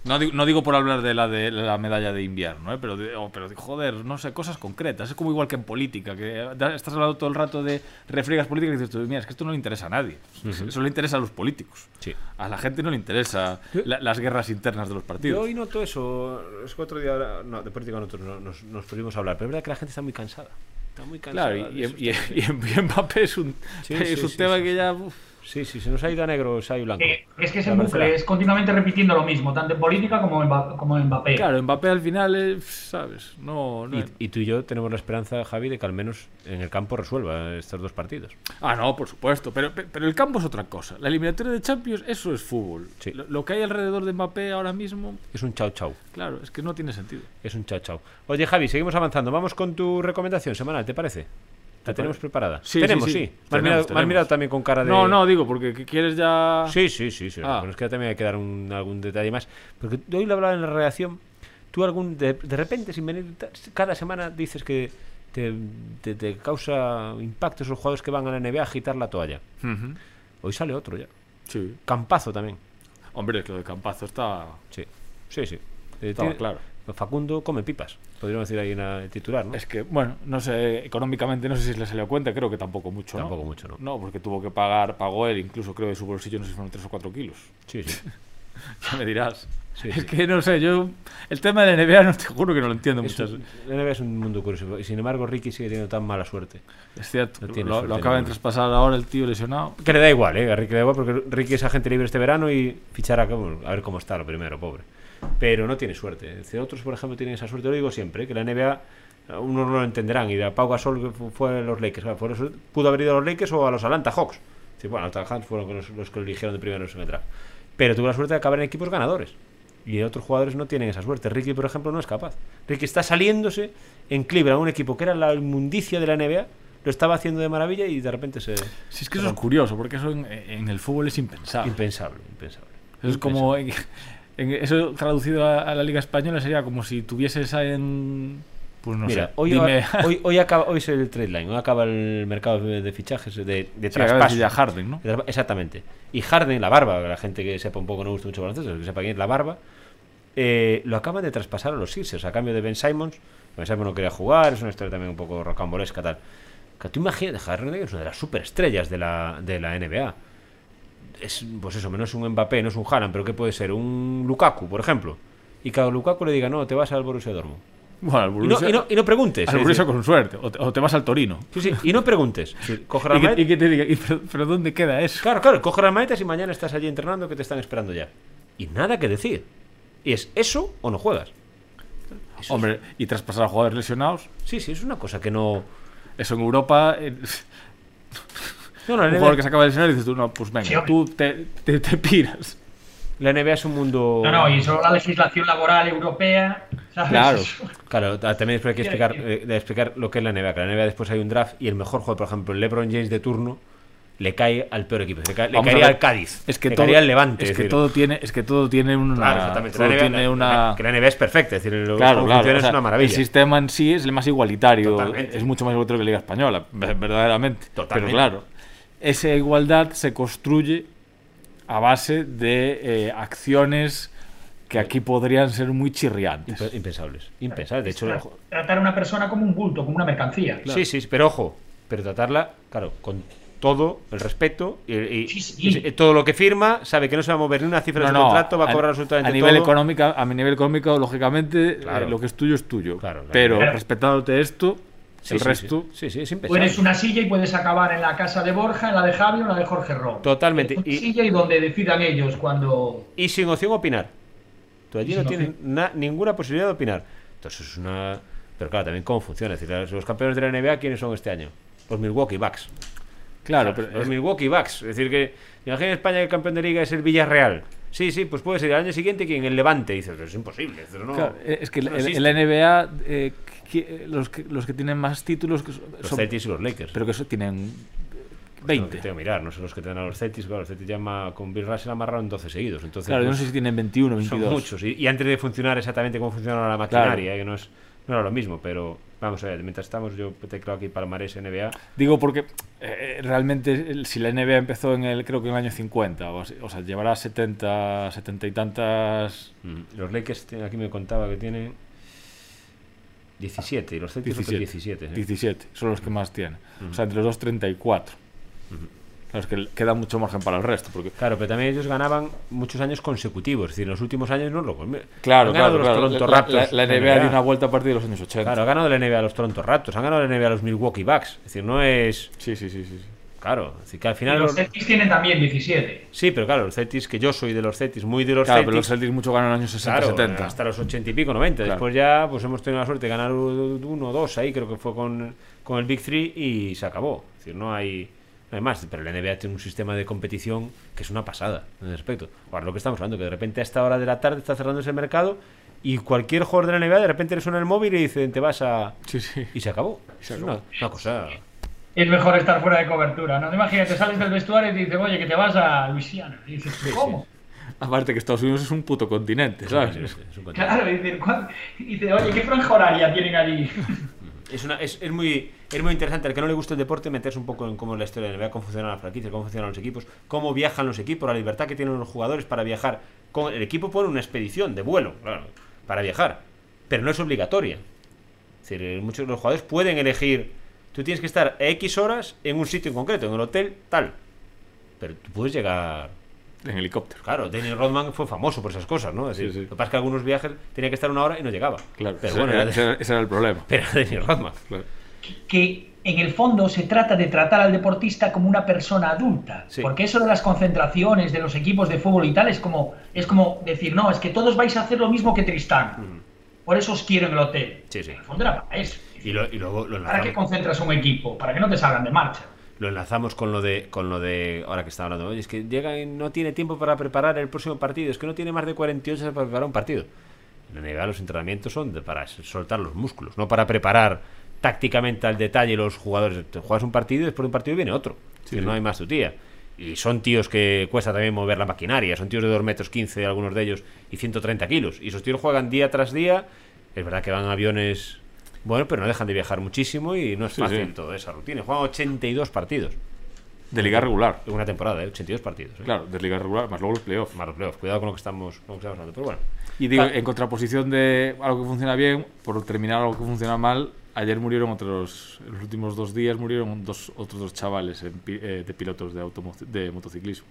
No digo, no digo por hablar de la de la medalla de invierno, ¿eh? pero, de- oh, pero de- joder, no sé, cosas concretas. Es como igual que en política, que estás hablando todo el rato de refriegas políticas y dices, tú, mira, es que esto no le interesa a nadie. Eso le interesa a los políticos. Sí. A la gente no le interesa la- las guerras internas de los Yo partidos. hoy noto eso. Es que otro día, no, de política nosotros no- nos, nos pudimos hablar, pero es verdad que la gente está muy cansada. Está muy cansada. Claro, y, y, y, [laughs] y en Mbappé es un, Sí, es sí, un sí, tema que ya... uf. Sí, sí, se nos ha ido a negro, se ha ido a blanco. Eh, es que es La el bucle, es continuamente repitiendo lo mismo, tanto en política como en, como en Mbappé. Claro, Mbappé al final, es, ¿sabes? No, no Y, y tú y yo tenemos la esperanza, Javi, de que al menos en el campo resuelva estos dos partidos. Ah, no, por supuesto. Pero, pe- pero el campo es otra cosa. La eliminatoria de Champions, eso es fútbol. Sí. Lo, lo que hay alrededor de Mbappé ahora mismo, Es un chau chau. claro, es que no tiene sentido. Es un chau chau. Oye, Javi, seguimos avanzando. Vamos con tu recomendación semanal, ¿te parece? ¿La tenemos preparada? Sí, tenemos, sí, sí. sí. Me has mirado, tenemos. también con cara de. No, no, digo, porque que quieres ya... Sí, sí, sí. sí. Ah. Bueno, es que también hay que dar un- algún detalle más. Porque hoy lo hablaba en la redacción. Tú, algún de, de repente, sin venir. Cada semana dices que te, te- te causa impacto esos jugadores que van a la NBA a agitar la toalla. Hoy sale otro ya. Sí. Campazo también. Hombre, lo de Campazo está... Sí, sí, sí. Estaba claro. Facundo come pipas. Podríamos decir ahí en el titular, ¿no? Es que, bueno, no sé, económicamente no sé si le salió cuenta, creo que tampoco mucho, ¿no? Tampoco mucho, ¿no? No, porque tuvo que pagar, pagó él, incluso creo de su bolsillo, no sé si fueron 3 o 4 kilos. Sí, sí. [laughs] Ya me dirás. Sí, es sí. que no sé, yo... El tema de la NBA no te juro que no lo entiendo un- la NBA es un mundo curioso. Y sin embargo, Ricky sigue teniendo tan mala suerte. Es cierto, No lo, lo acaba de traspasar ahora el tío lesionado. Que le da igual, ¿eh? A Ricky le da igual porque Ricky es agente libre este verano y fichará a ver cómo está lo primero, pobre. Pero no tiene suerte. Es decir, otros, por ejemplo, tienen esa suerte. Lo digo siempre, ¿eh? que la NBA, unos no lo entenderán. Y de Pau Gasol fue a los Lakers. Pudo haber ido a los Lakers o a los Atlanta Hawks. Sí, bueno, los Atlanta Hawks fueron los, los que lo eligieron de primero en el draft. Pero tuvo la suerte de acabar en equipos ganadores. Y otros jugadores no tienen esa suerte. Ricky, por ejemplo, no es capaz. Ricky está saliéndose en Cleveland, un equipo que era la inmundicia de la NBA. Lo estaba haciendo de maravilla y de repente se. Si es que eso es curioso, porque eso en, en el fútbol es impensable. Impensable, impensable. Eso es como. En- eso traducido a, a la Liga Española sería como si tuvieses en. Pues no Mira, sé. hoy, dime. hoy, hoy acaba, hoy es el trade line, hoy acaba el mercado de, de fichajes, de, de Sí, de traspasos. ya Harden, ¿no? De Exactamente. Y Harden, la barba, la gente que sepa un poco, no gusta mucho baloncesto, que sepa quién es la barba, eh, lo acaban de traspasar a los Sixers a cambio de Ben Simons. Ben Simons no quería jugar, es una historia también un poco rocambolesca, tal. Que tú imaginas, Harden es una de las superestrellas de la, de la NBA. Es, pues eso, no es un Mbappé, no es un Haaland, pero ¿qué puede ser? Un Lukaku, por ejemplo. Y cada Lukaku le diga, no, te vas al Borussia Dortmund. Bueno, al Y no, Borussia, y no, y no preguntes. al es Borussia con suerte. O te, o te vas al Torino. Sí, sí, y no preguntes. [laughs] Sí, Coge las Y y que te diga, "¿Y pero, pero ¿dónde queda eso? Claro, claro, coge las maletas y mañana estás allí entrenando que te están esperando ya. Y nada que decir. Y es eso o no juegas. Eso Hombre, y traspasar a jugadores lesionados. es- sí, sí, es una cosa que no. Eso en Europa. eh, No, no, un la jugador NBA, que se acaba de lesionar y dices tú, no, pues venga, Sí, tú te, te, te piras. la NBA es un mundo. No, no, y solo la legislación laboral europea, ¿sabes? Claro. [laughs] Claro, ta- también después hay que explicar, eh, explicar lo que es la NBA. Que la NBA después hay un draft y el mejor jugador, por ejemplo, el LeBron James de turno, le cae al peor equipo. Le, cae- le caería al Cádiz. Es que le todo, caería al Levante. Es que decir. todo tiene, es que todo tiene una. Claro, exactamente. todo La NBA, tiene la- una. que la NBA es perfecta. Es decir, lo, Claro, claro. funciona o sea, es una maravilla. El sistema en sí es el más igualitario. Totalmente. Es mucho más igualitario que la Liga Española, ve- verdaderamente. Totalmente. Pero claro, esa igualdad se construye a base de eh, acciones que aquí podrían ser muy chirriantes. Impe- Impensables. Impensables. De hecho, Tra- Tratar a una persona como un bulto, como una mercancía. Sí, sí, pero ojo, pero tratarla, claro, con todo el respeto y, y- Sí, sí. y todo lo que firma, sabe que no se va a mover ni una cifra de su contrato, va a cobrar absolutamente a nivel todo. económico a mi nivel económico lógicamente Claro. eh, lo que es tuyo es tuyo Claro, claro. pero Claro. respetándote esto Sí, el sí, resto Sí, sí, es impensable. una silla y puedes acabar en la casa de Borja, en la de Javi o en la de Jorge Ron. Totalmente. Una Y- silla y donde decidan ellos cuando. Y sin opción opinar. Tú allí no tienes ninguna posibilidad de opinar. Entonces es una Pero claro, también cómo funciona. Es decir, los campeones de la NBA, ¿quiénes son este año? Los Milwaukee Bucks. Claro, Los pero es- Milwaukee Bucks. Es decir, que imagina en España que el campeón de liga es el Villarreal. Sí, sí, pues puede ser el año siguiente quien el Levante. Dices, "Pero es imposible. Dices, no, claro, es que no en existe". la NBA eh, los, que, los que tienen más títulos que son, Los Celtics y los Lakers. pero que eso tienen Tengo 20. que mirar, no son los que tienen a los Celtics. Claro, los Celtics ya ma- con Bill Russell amarraron 12 seguidos. Entonces, Claro, yo no pues, sé si tienen 21 o son 22. muchos. Y, y antes de funcionar exactamente cómo funciona la maquinaria, eh, que no, es, no era lo mismo. Pero vamos a ver, mientras estamos, yo teclado aquí Palmarés NBA. Digo porque eh, realmente si la NBA empezó en el creo que en el año 50 o, sea, llevará 70, 70 y tantas Mm, Los Lakers, aquí me contaba que tienen 17 y los Celtics son 17. 17, ¿eh? 17, son los que más tienen. O sea, entre los dos 34. Claro, es que queda mucho margen para el resto porque Claro, pero también ellos ganaban muchos años consecutivos. Es decir, en los últimos años no lo. Claro, han ganado claro, los claro. Toronto La, Raptors. la- la NBA dio una vuelta a partir de los años 80. Claro, ha ganado la NBA a los Toronto Raptors, han ganado la NBA a los Milwaukee Bucks. Es decir, no es. Sí, sí, sí, sí. Claro, decir, que al Y final. los los- Celtics tienen también 17. Sí, pero claro, los Celtics, que yo soy de los Celtics, muy de los Claro, pero los Celtics. Mucho ganan en los años 60, Claro, 70. hasta los 80 y pico, 90. Claro. Después ya pues hemos tenido la suerte de ganar uno o dos ahí, creo que fue con, con el Big Three y se acabó. Es decir, no hay, no hay más. Pero la NBA tiene un sistema de competición que es una pasada en ese aspecto. Ahora lo que estamos hablando, que de repente a esta hora de la tarde está cerrando ese mercado y cualquier jugador de la NBA de repente le suena el móvil y dicen te vas a... Sí, sí. Y se acabó. se Es una cosa... Es mejor estar fuera de cobertura, ¿no? Imagínate, sales del vestuario y te dicen, oye, que te vas a Luisiana. Y dices, ¿cómo? Aparte que Estados Unidos es un puto continente, ¿sabes? Es, es un Claro, y dices, dice, oye, ¿qué franja horaria tienen allí? [laughs] Es, una, es, es muy, es muy interesante al que no le gusta el deporte meterse un poco en cómo es la historia de la NBA, cómo funcionan las franquicias, cómo funcionan los equipos, cómo viajan los equipos, la libertad que tienen los jugadores para viajar. Con, el equipo pone una expedición de vuelo claro, para viajar, pero no es obligatoria. Es decir, eh, muchos de los jugadores pueden elegir. Tú tienes que estar X horas en un sitio en concreto, en el hotel tal. Pero tú puedes llegar En helicóptero. Claro, Dennis Rodman fue famoso por esas cosas, ¿no? Es decir, Sí, sí. Lo que pasa es que algunos viajes tenía que estar una hora y no llegaba. Claro, pero ese, bueno, era, era, ese era- ese era el problema. pero era Dennis Rodman. Claro. que en el fondo se trata de tratar al deportista como una persona adulta. Sí. Porque eso de las concentraciones de los equipos de fútbol y tal es como, es como decir, no, es que todos vais a hacer lo mismo que Tristán. Por eso os quiero en el hotel. Sí, sí. En el fondo era para eso. Y, lo- y luego lo ¿Para qué enlazamos, concentras un equipo? Para que no te salgan de marcha. lo enlazamos con lo de con lo de ahora que está hablando. Oye, es que llega y no tiene tiempo para preparar el próximo partido. Es que no tiene más de 48 horas para preparar un partido. En la NBA los entrenamientos son de- para soltar los músculos, no para preparar tácticamente al detalle los jugadores. Te juegas un partido y después de un partido viene otro. Sí, Que sí. No hay más tu tía. Y son tíos que cuesta también mover la maquinaria. Son tíos de 2 metros 15, algunos de ellos, y 130 kilos. Y esos tíos juegan día tras día. Es verdad que van a aviones. Bueno, pero no dejan de viajar muchísimo y no es Sí, fácil sí. toda esa rutina. Juegan 82 partidos De liga regular. una temporada, ¿eh? 82 partidos. ¿eh? Claro, de liga regular, más luego los playoffs. Más los playoffs. Cuidado con lo que estamos, con lo que estamos hablando. Pero bueno, Y digo, Claro. en contraposición de algo que funciona bien, por terminar algo que funciona mal, ayer murieron otros, en los últimos dos días murieron dos, otros dos chavales en eh, de pilotos de, automo- de motociclismo.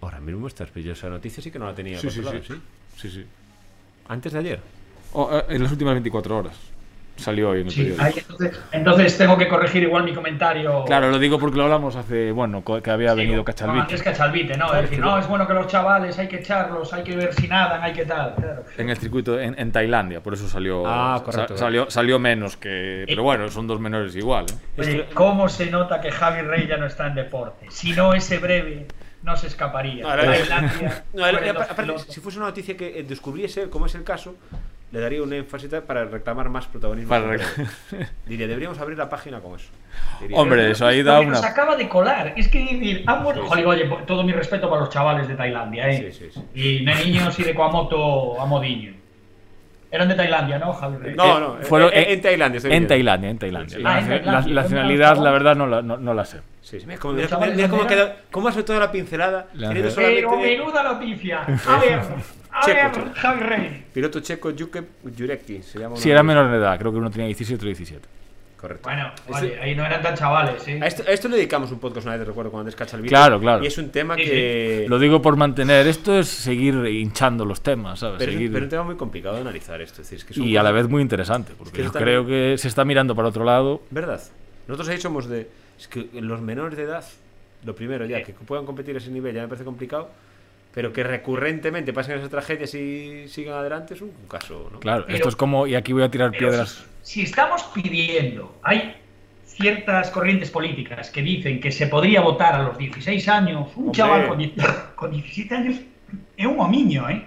ahora mismo esta esa noticia sí que no la tenía Sí, sí. Sí, sí. Antes de ayer. Eh, en las últimas 24 horas. Salió hoy en el Sí, periódico. ahí, entonces, entonces tengo que corregir igual mi comentario. Claro, lo digo porque lo hablamos hace, bueno, que había Sí, venido no, Cachalvite. Antes Cachalvite, ¿no? Es decir, no, es bueno que los chavales hay que echarlos, hay que ver si nadan, hay que tal. Claro. En el circuito en, en Tailandia, por eso salió, Ah, correcto. salió, salió menos que... Pero bueno, son dos menores igual. ¿eh? Oye, ¿cómo se nota que Javi Rey ya no está en deporte? Si no, ese breve no se escaparía. No, [laughs] No, dos aparte, si fuese una noticia que eh, descubriese, como es el caso, le daría un énfasis para reclamar más protagonismo. Para rec-. Diría, deberíamos abrir la página con eso. Diría, Hombre, eso ahí da una... acaba de colar. Es que decir, han muerto. Sí, Joder, oye, todo mi respeto para los chavales de Tailandia, ¿eh? Sí, sí, sí. Y de niños y de Kuamoto a Modiño. Eran de Tailandia, ¿no, Javi Rey? No, Eh, no, fueron- en, en Tailandia. En. Tailandia, en Tailandia. Sí. La, Ah, en la- Tailandia. la nacionalidad, la verdad, no la, no, no la sé. Sí, sí, mira cómo, ¿Los mira, chavales mira cómo queda, cómo hace toda la pincelada. La solamente Pero menuda noticia. [laughs] A ver, a Checo, ver, checo. Javi Rey. Piloto checo Jurecki, se llama. Si uno era menor de edad, creo que uno tenía 17 otro 17. Correcto. Bueno, Este- oye, ahí no eran tan chavales, ¿eh? a, esto, a esto le dedicamos un podcast una vez, recuerdo, con Andrés Cachalvite. Claro, claro. Y es un tema Sí, que. Lo digo por mantener. Esto es seguir hinchando los temas, ¿sabes? Pero, es, Seguir- pero es un tema muy complicado de analizar esto. Es decir, es que son y a la vez muy interesante, porque que yo creo que se está mirando para otro lado. ¿Verdad? Nosotros ahí somos de. Es que los menores de edad, lo primero ya, que puedan competir a ese nivel ya me parece complicado. pero que recurrentemente pasen esas tragedias y sigan adelante es un caso, ¿no? Claro, Pero- esto es como, y aquí voy a tirar piedras. Si, estamos pidiendo, hay ciertas corrientes políticas que dicen que se podría votar a los 16 años, un Hombre. chaval con, [laughs] con 17 años es un homiño, ¿eh?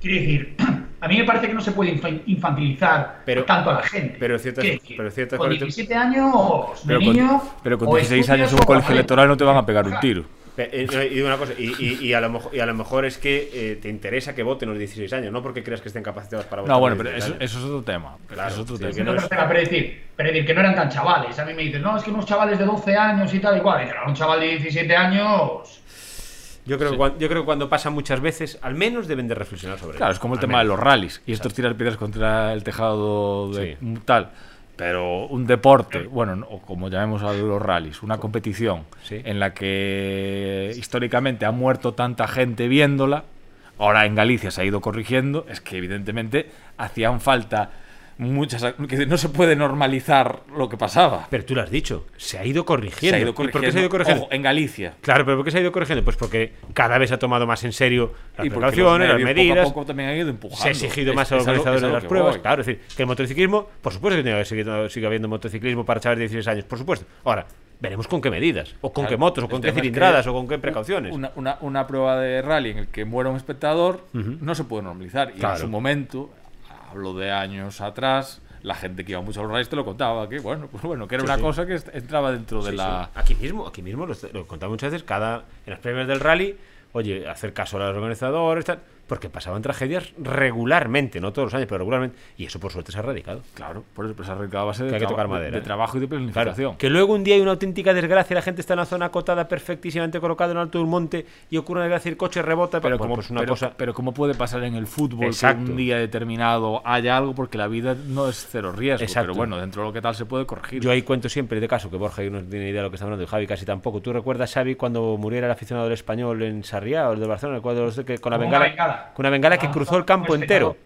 Quiero decir, [clears throat] a mí me parece que no se puede infa- infantilizar Pero- tanto a la gente. pero ciertas- pero con corrientes- 17 años, Pero de con, niño, pero con o 16 años en un colegio electoral no te van a pegar un tiro. Eh, Y digo una cosa, y, y- y a lo mejor, y a lo mejor es que eh, te interesa que voten los 16 años, no porque creas que estén capacitados para votar. No, bueno, pero 16 eso, eso es otro tema. Claro, eso es otro sí, tema. que no es- pero decir, pero decir que no eran tan chavales. A mí me dicen, no, es que unos chavales de 12 años y tal, igual. Y dicen, "A un chaval de 17 años. Yo creo, que yo creo que cuando pasa muchas veces, al menos deben de reflexionar sobre Claro, ello. es como el Al tema de los rallies. Y esto es tirar piedras contra el tejado de Sí. tal. Pero un deporte, bueno, no- o como llamemos a los rallies, una competición Sí. en la que históricamente ha muerto tanta gente viéndola, ahora en Galicia se ha ido corrigiendo, es que evidentemente hacían falta muchas... que no se puede normalizar lo que pasaba. Pero tú lo has dicho, se ha ido corrigiendo. Se ha ido ¿Y por qué corrigiendo. se ha ido corrigiendo? Ojo, en Galicia. Claro, pero ¿por qué se ha ido corrigiendo? Pues porque cada vez se ha tomado más en serio las Y precauciones, las medidas. Poco a poco también han ido empujando. Se ha exigido Es- más a los organizadores de las pruebas. voy. Claro, es decir, que el motociclismo, por supuesto que tiene que seguir, sigue habiendo motociclismo para chavales de 16 años, por supuesto. Ahora, veremos con qué medidas, o con Claro, qué motos, o con qué cilindradas, o con qué precauciones. Una, una- una prueba de rally en el que muera un espectador no se puede normalizar. Y Claro. en su momento, hablo de años atrás, la gente que iba mucho a los rallies te lo contaba, que bueno, pues bueno, que era Sí, una sí. cosa que entraba dentro de la... Aquí mismo, aquí mismo, lo, lo he contado muchas veces, cada, en las premias del rally, oye, hacer caso a los organizadores, tal, porque pasaban tragedias regularmente, no todos los años, pero regularmente, y eso por suerte se ha erradicado. Claro, por eso pues, se ha arrancado a base de, Que hay que traba- tocar de- madera, de ¿eh? trabajo y de Claro, planificación. que luego un día hay una auténtica desgracia, la gente está en una zona acotada perfectísimamente colocada en alto de un monte y ocurre una desgracia y el coche rebota, Pero, bueno, como, pues una pero, cosa... pero ¿cómo puede pasar en el fútbol Exacto. que un día determinado haya algo? Porque la vida no es cero riesgo. Exacto. Pero bueno, dentro de lo que tal se puede corregir. Yo ahí cuento siempre de caso, que Borja no tiene idea de lo que está hablando, y Javi casi tampoco. ¿Tú recuerdas, Xavi, cuando muriera el aficionado del español en Sarriá o el de Barcelona, el cuadro de que con la bengala, bengala. con una bengala que cruzó el campo un entero?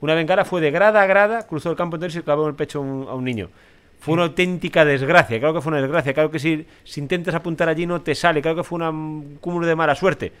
Una bengala fue de grada a grada, cruzó el campo entero y se clavó en el pecho a un, a un niño. Fue una auténtica desgracia, claro que fue una desgracia, claro que si, si intentas apuntar allí no te sale, claro que fue una- un cúmulo de mala suerte.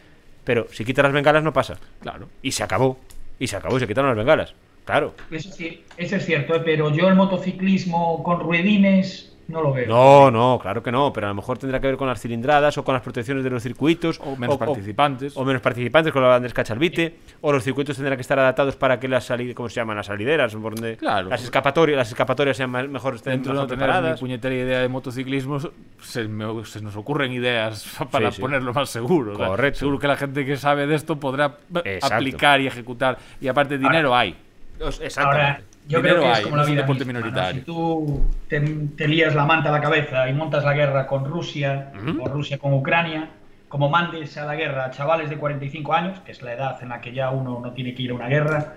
Pero si quitas las bengalas no pasa. Claro. Y se acabó. Y se acabó y se quitaron las bengalas. Claro. Eso sí, eso es cierto, ¿eh? pero yo el motociclismo con ruedines no lo veo. No, no, claro que no, pero a lo mejor tendrá que ver con las cilindradas o con las protecciones de los circuitos. O menos participantes. O, menos participantes, con lo de Andrés Cachalvite. O los circuitos tendrán que estar adaptados para que las salidas, ¿cómo se llaman? Las salideras, por donde Claro. las escapatorias, las escapatorias sean más- mejor, estén Dentro de no tener preparadas. puñetera idea de motociclismo, se, me- se nos ocurren ideas [laughs] para Sí, sí. ponerlo más seguro. o sea, Correcto. seguro que la gente que sabe de esto podrá eh, Exacto. aplicar y ejecutar. Y aparte, dinero hay. Os- Ahora, Exactamente. Yo Dinero creo que es hay, como no la es un vida deporte misma, ¿no? minoritario. Si tú te, te lías la manta a la cabeza y montas la guerra con Rusia, o Rusia con Ucrania, como mandes a la guerra a chavales de 45 años, que es la edad en la que ya uno no tiene que ir a una guerra,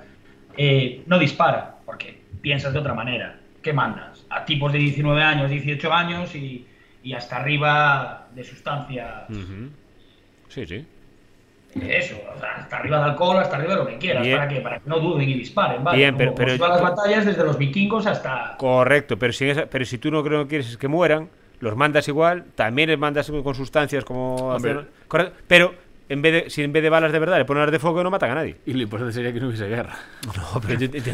eh, no dispara, porque piensas de otra manera. ¿Qué mandas? A tipos de 19 años, 18 años y, y hasta arriba de sustancias. Ujú. Sí, sí. Eso, o sea, hasta arriba de alcohol, hasta arriba de lo que quieras. Bien. ¿Para qué? Para que no duden y disparen, ¿vale? Bien, pero- pero- van las batallas desde los vikingos hasta... Correcto, pero si, esa- pero si tú no creo que quieres que mueran, los mandas igual, también les mandas con sustancias como... Hacer- correcto, pero en vez de, si en vez de balas de verdad le ponen las de fuego no matan a nadie. Y lo importante sería que no hubiese guerra. [laughs] No, pero yo entiendo,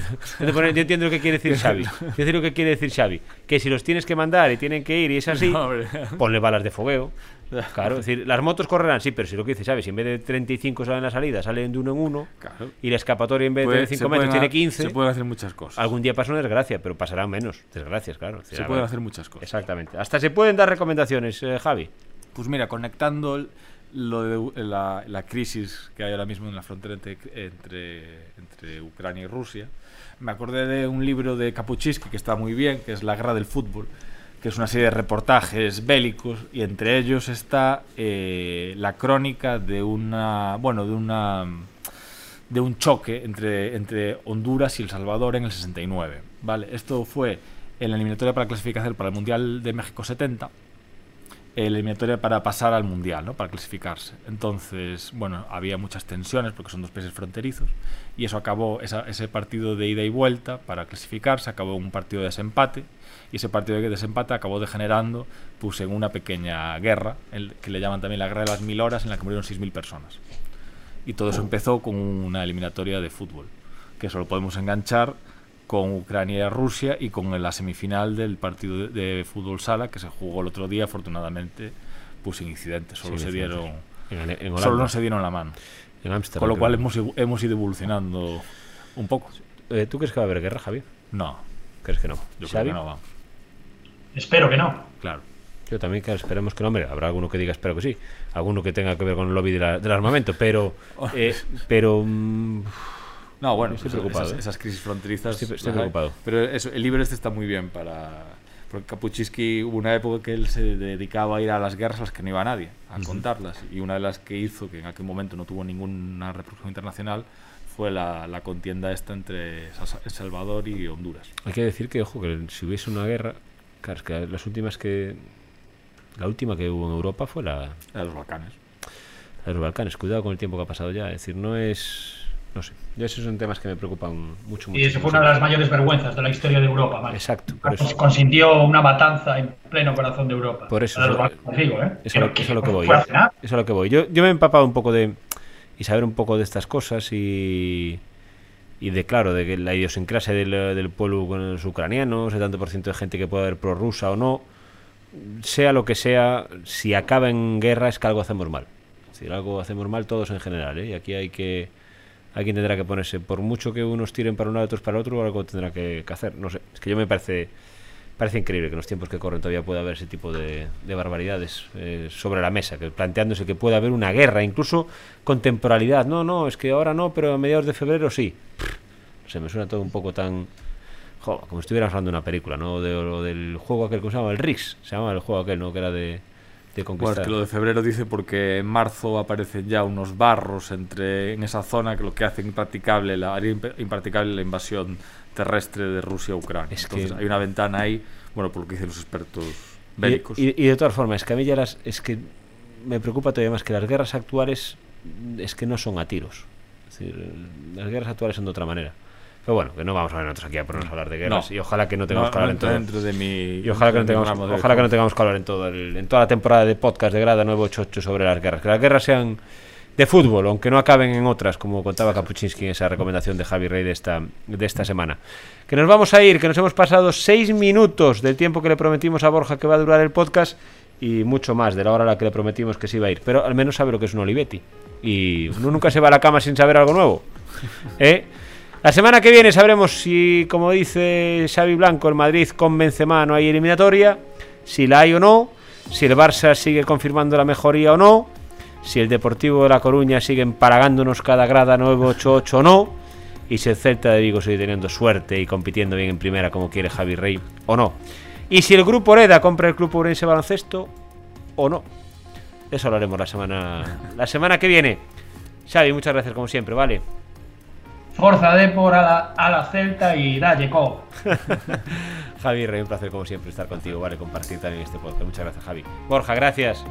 yo entiendo lo que quiere decir Xavi. [laughs] Yo entiendo lo que quiere decir Xavi. Que si los tienes que mandar y tienen que ir y es así, [laughs] No, ponle balas de fogueo. [laughs] Claro, es decir, las motos correrán, sí, pero si lo que dice Xavi, si en vez de 35 salen la salida, salen de uno en uno, Claro. y la escapatoria en vez Puede- de se 5 metros tiene ha- 15, Se pueden hacer muchas cosas. algún día pasa una desgracia, pero pasarán menos desgracias, claro. Decir, Se pueden hacer muchas cosas. Exactamente. Hasta se pueden dar recomendaciones, eh, Javi. Pues mira, conectando el- lo de la, la crisis que hay ahora mismo en la frontera entre, entre, entre Ucrania y Rusia, me acordé de un libro de Kapuczynski que está muy bien, que es La guerra del fútbol, que es una serie de reportajes bélicos y entre ellos está eh, la crónica de una, bueno, de una de un choque entre, entre Honduras y El Salvador en el 69. ¿vale? Esto fue en la eliminatoria para la clasificación para el Mundial de México 70 eliminatoria para pasar al Mundial, ¿no? para clasificarse. Entonces, bueno, había muchas tensiones porque son dos países fronterizos y eso acabó, ese partido de ida y vuelta para clasificarse, acabó un partido de desempate y ese partido de desempate acabó degenerando pues, en una pequeña guerra, que le llaman también la guerra de las mil horas, en la que murieron 6.000 personas. Y todo eso empezó con una eliminatoria de fútbol, que eso lo podemos enganchar con Ucrania y Rusia y con la semifinal del partido de, de, fútbol sala que se jugó el otro día, afortunadamente, pues sin incidentes, solo Sin se dieron En, en solo no se dieron la mano. En Ámsterdam, Con lo cual hemos, hemos ido evolucionando un poco. Eh, ¿Tú crees que va a haber guerra, Javi? No, ¿Crees que no? yo creo que no va. Espero que no. Claro. Yo también que esperemos que no, hombre, habrá alguno que diga espero que sí, alguno que tenga que ver con el lobby de la- del armamento, pero, [laughs] eh, pero mm, No, bueno, Estoy pues preocupado, esas, ¿eh? esas crisis fronterizas. Estoy- estoy preocupado. Pero eso, el libro este está muy bien para. Porque Kapuczynski hubo una época que él se dedicaba a ir a las guerras a las que no iba nadie, a contarlas. Y una de las que hizo, que en aquel momento no tuvo ninguna repercusión internacional, fue la, la contienda esta entre El Salvador y Honduras. hay que decir que, ojo, que si hubiese una guerra, claro, es que las últimas que, la última que hubo en Europa fue la, La de los Balcanes. la de los Balcanes, cuidado con el tiempo que ha pasado ya, es decir, no es, no sé, yo esos son temas que me preocupan mucho, mucho. Y eso fue una de las mayores vergüenzas de la historia de Europa. Max. Exacto. Consintió una matanza en pleno corazón de Europa. Por eso, eso- Balcanes, digo, ¿eh? Eso, es lo- Que- eso es lo que voy. Eso es lo que voy. Yo, yo me he empapado un poco de. y saber un poco de estas cosas y. y de, claro, de que la idiosincrasia del, del pueblo con los ucranianos, el tanto por ciento de gente que puede haber prorrusa o no. Sea lo que sea, si acaba en guerra es que algo hacemos mal. Es decir, algo hacemos mal todos en general, ¿eh? Y aquí hay que. Alguien tendrá que ponerse, por mucho que unos tiren para un lado y otros para otro, algo tendrá que, que hacer. No sé, es que yo me parece parece increíble que en los tiempos que corren todavía pueda haber ese tipo de, de barbaridades eh, sobre la mesa, que planteándose que puede haber una guerra, incluso con temporalidad. No, no, es que ahora no, pero a mediados de febrero sí. Sé, me suena todo un poco tan... jo, como si estuviéramos hablando de una película, ¿no? De, o del juego aquel, ¿cómo se llama? El Rix, se llama el juego aquel, ¿no? Que era de, de Bueno, es que lo de febrero dice porque en marzo aparecen ya unos barros entre en esa zona que lo que hace impracticable la, haría impracticable la invasión terrestre de Rusia a Ucrania. Es Entonces que- hay una ventana ahí, bueno, por lo que dicen los expertos Y- bélicos. Y, y de todas formas, es que a mí ya las, es que me preocupa todavía más que las guerras actuales es que no son a tiros. Es decir, las guerras actuales son de otra manera. Pero bueno, que no vamos a ver nosotros aquí a ponernos a hablar de guerras No. y ojalá que no tengamos No- que hablar no en todo. de mi Y ojalá que no tengamos, ojalá que no tengamos que hablar en todo el- en toda la temporada de podcast de Grada 988 sobre las guerras. Que las guerras sean de fútbol, aunque no acaben en otras, como contaba Kapuczynski en esa recomendación de Javi Rey de esta, de esta semana. Que nos vamos a ir, que nos hemos pasado seis minutos del tiempo que le prometimos a Borja que va a durar el podcast y mucho más de la hora a la que le prometimos que se iba a ir. Pero al menos sabe lo que es un Olivetti. Y uno nunca se va a la cama sin saber algo nuevo. ¿Eh? La semana que viene sabremos si, como dice Xavi Blanco, el Madrid con Benzema no hay eliminatoria, si la hay o no, si el Barça sigue confirmando la mejoría o no, si el Deportivo de La Coruña sigue empalagándonos cada grada 988 o no, y si el Celta de Vigo sigue teniendo suerte y compitiendo bien en primera como quiere Javi Rey o no. Y si el Grupo Oreda compra el Club Urense Baloncesto o no. De Eso hablaremos la semana, la semana que viene. Xavi, muchas gracias como siempre, ¿vale? Forza Depor a la, a la Celta y dalle co. [laughs] Javi, Rey, un placer como siempre estar contigo, ¿vale? Compartir también este podcast. Muchas gracias, Javi. Borja, gracias.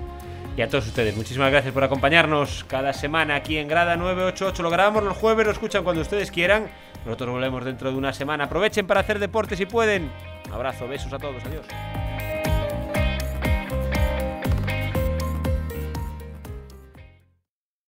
Y a todos ustedes, muchísimas gracias por acompañarnos cada semana aquí en Grada 988. Lo grabamos los jueves, lo escuchan cuando ustedes quieran. Nosotros volvemos dentro de una semana. Aprovechen para hacer deporte si pueden. Un abrazo, besos a todos, adiós.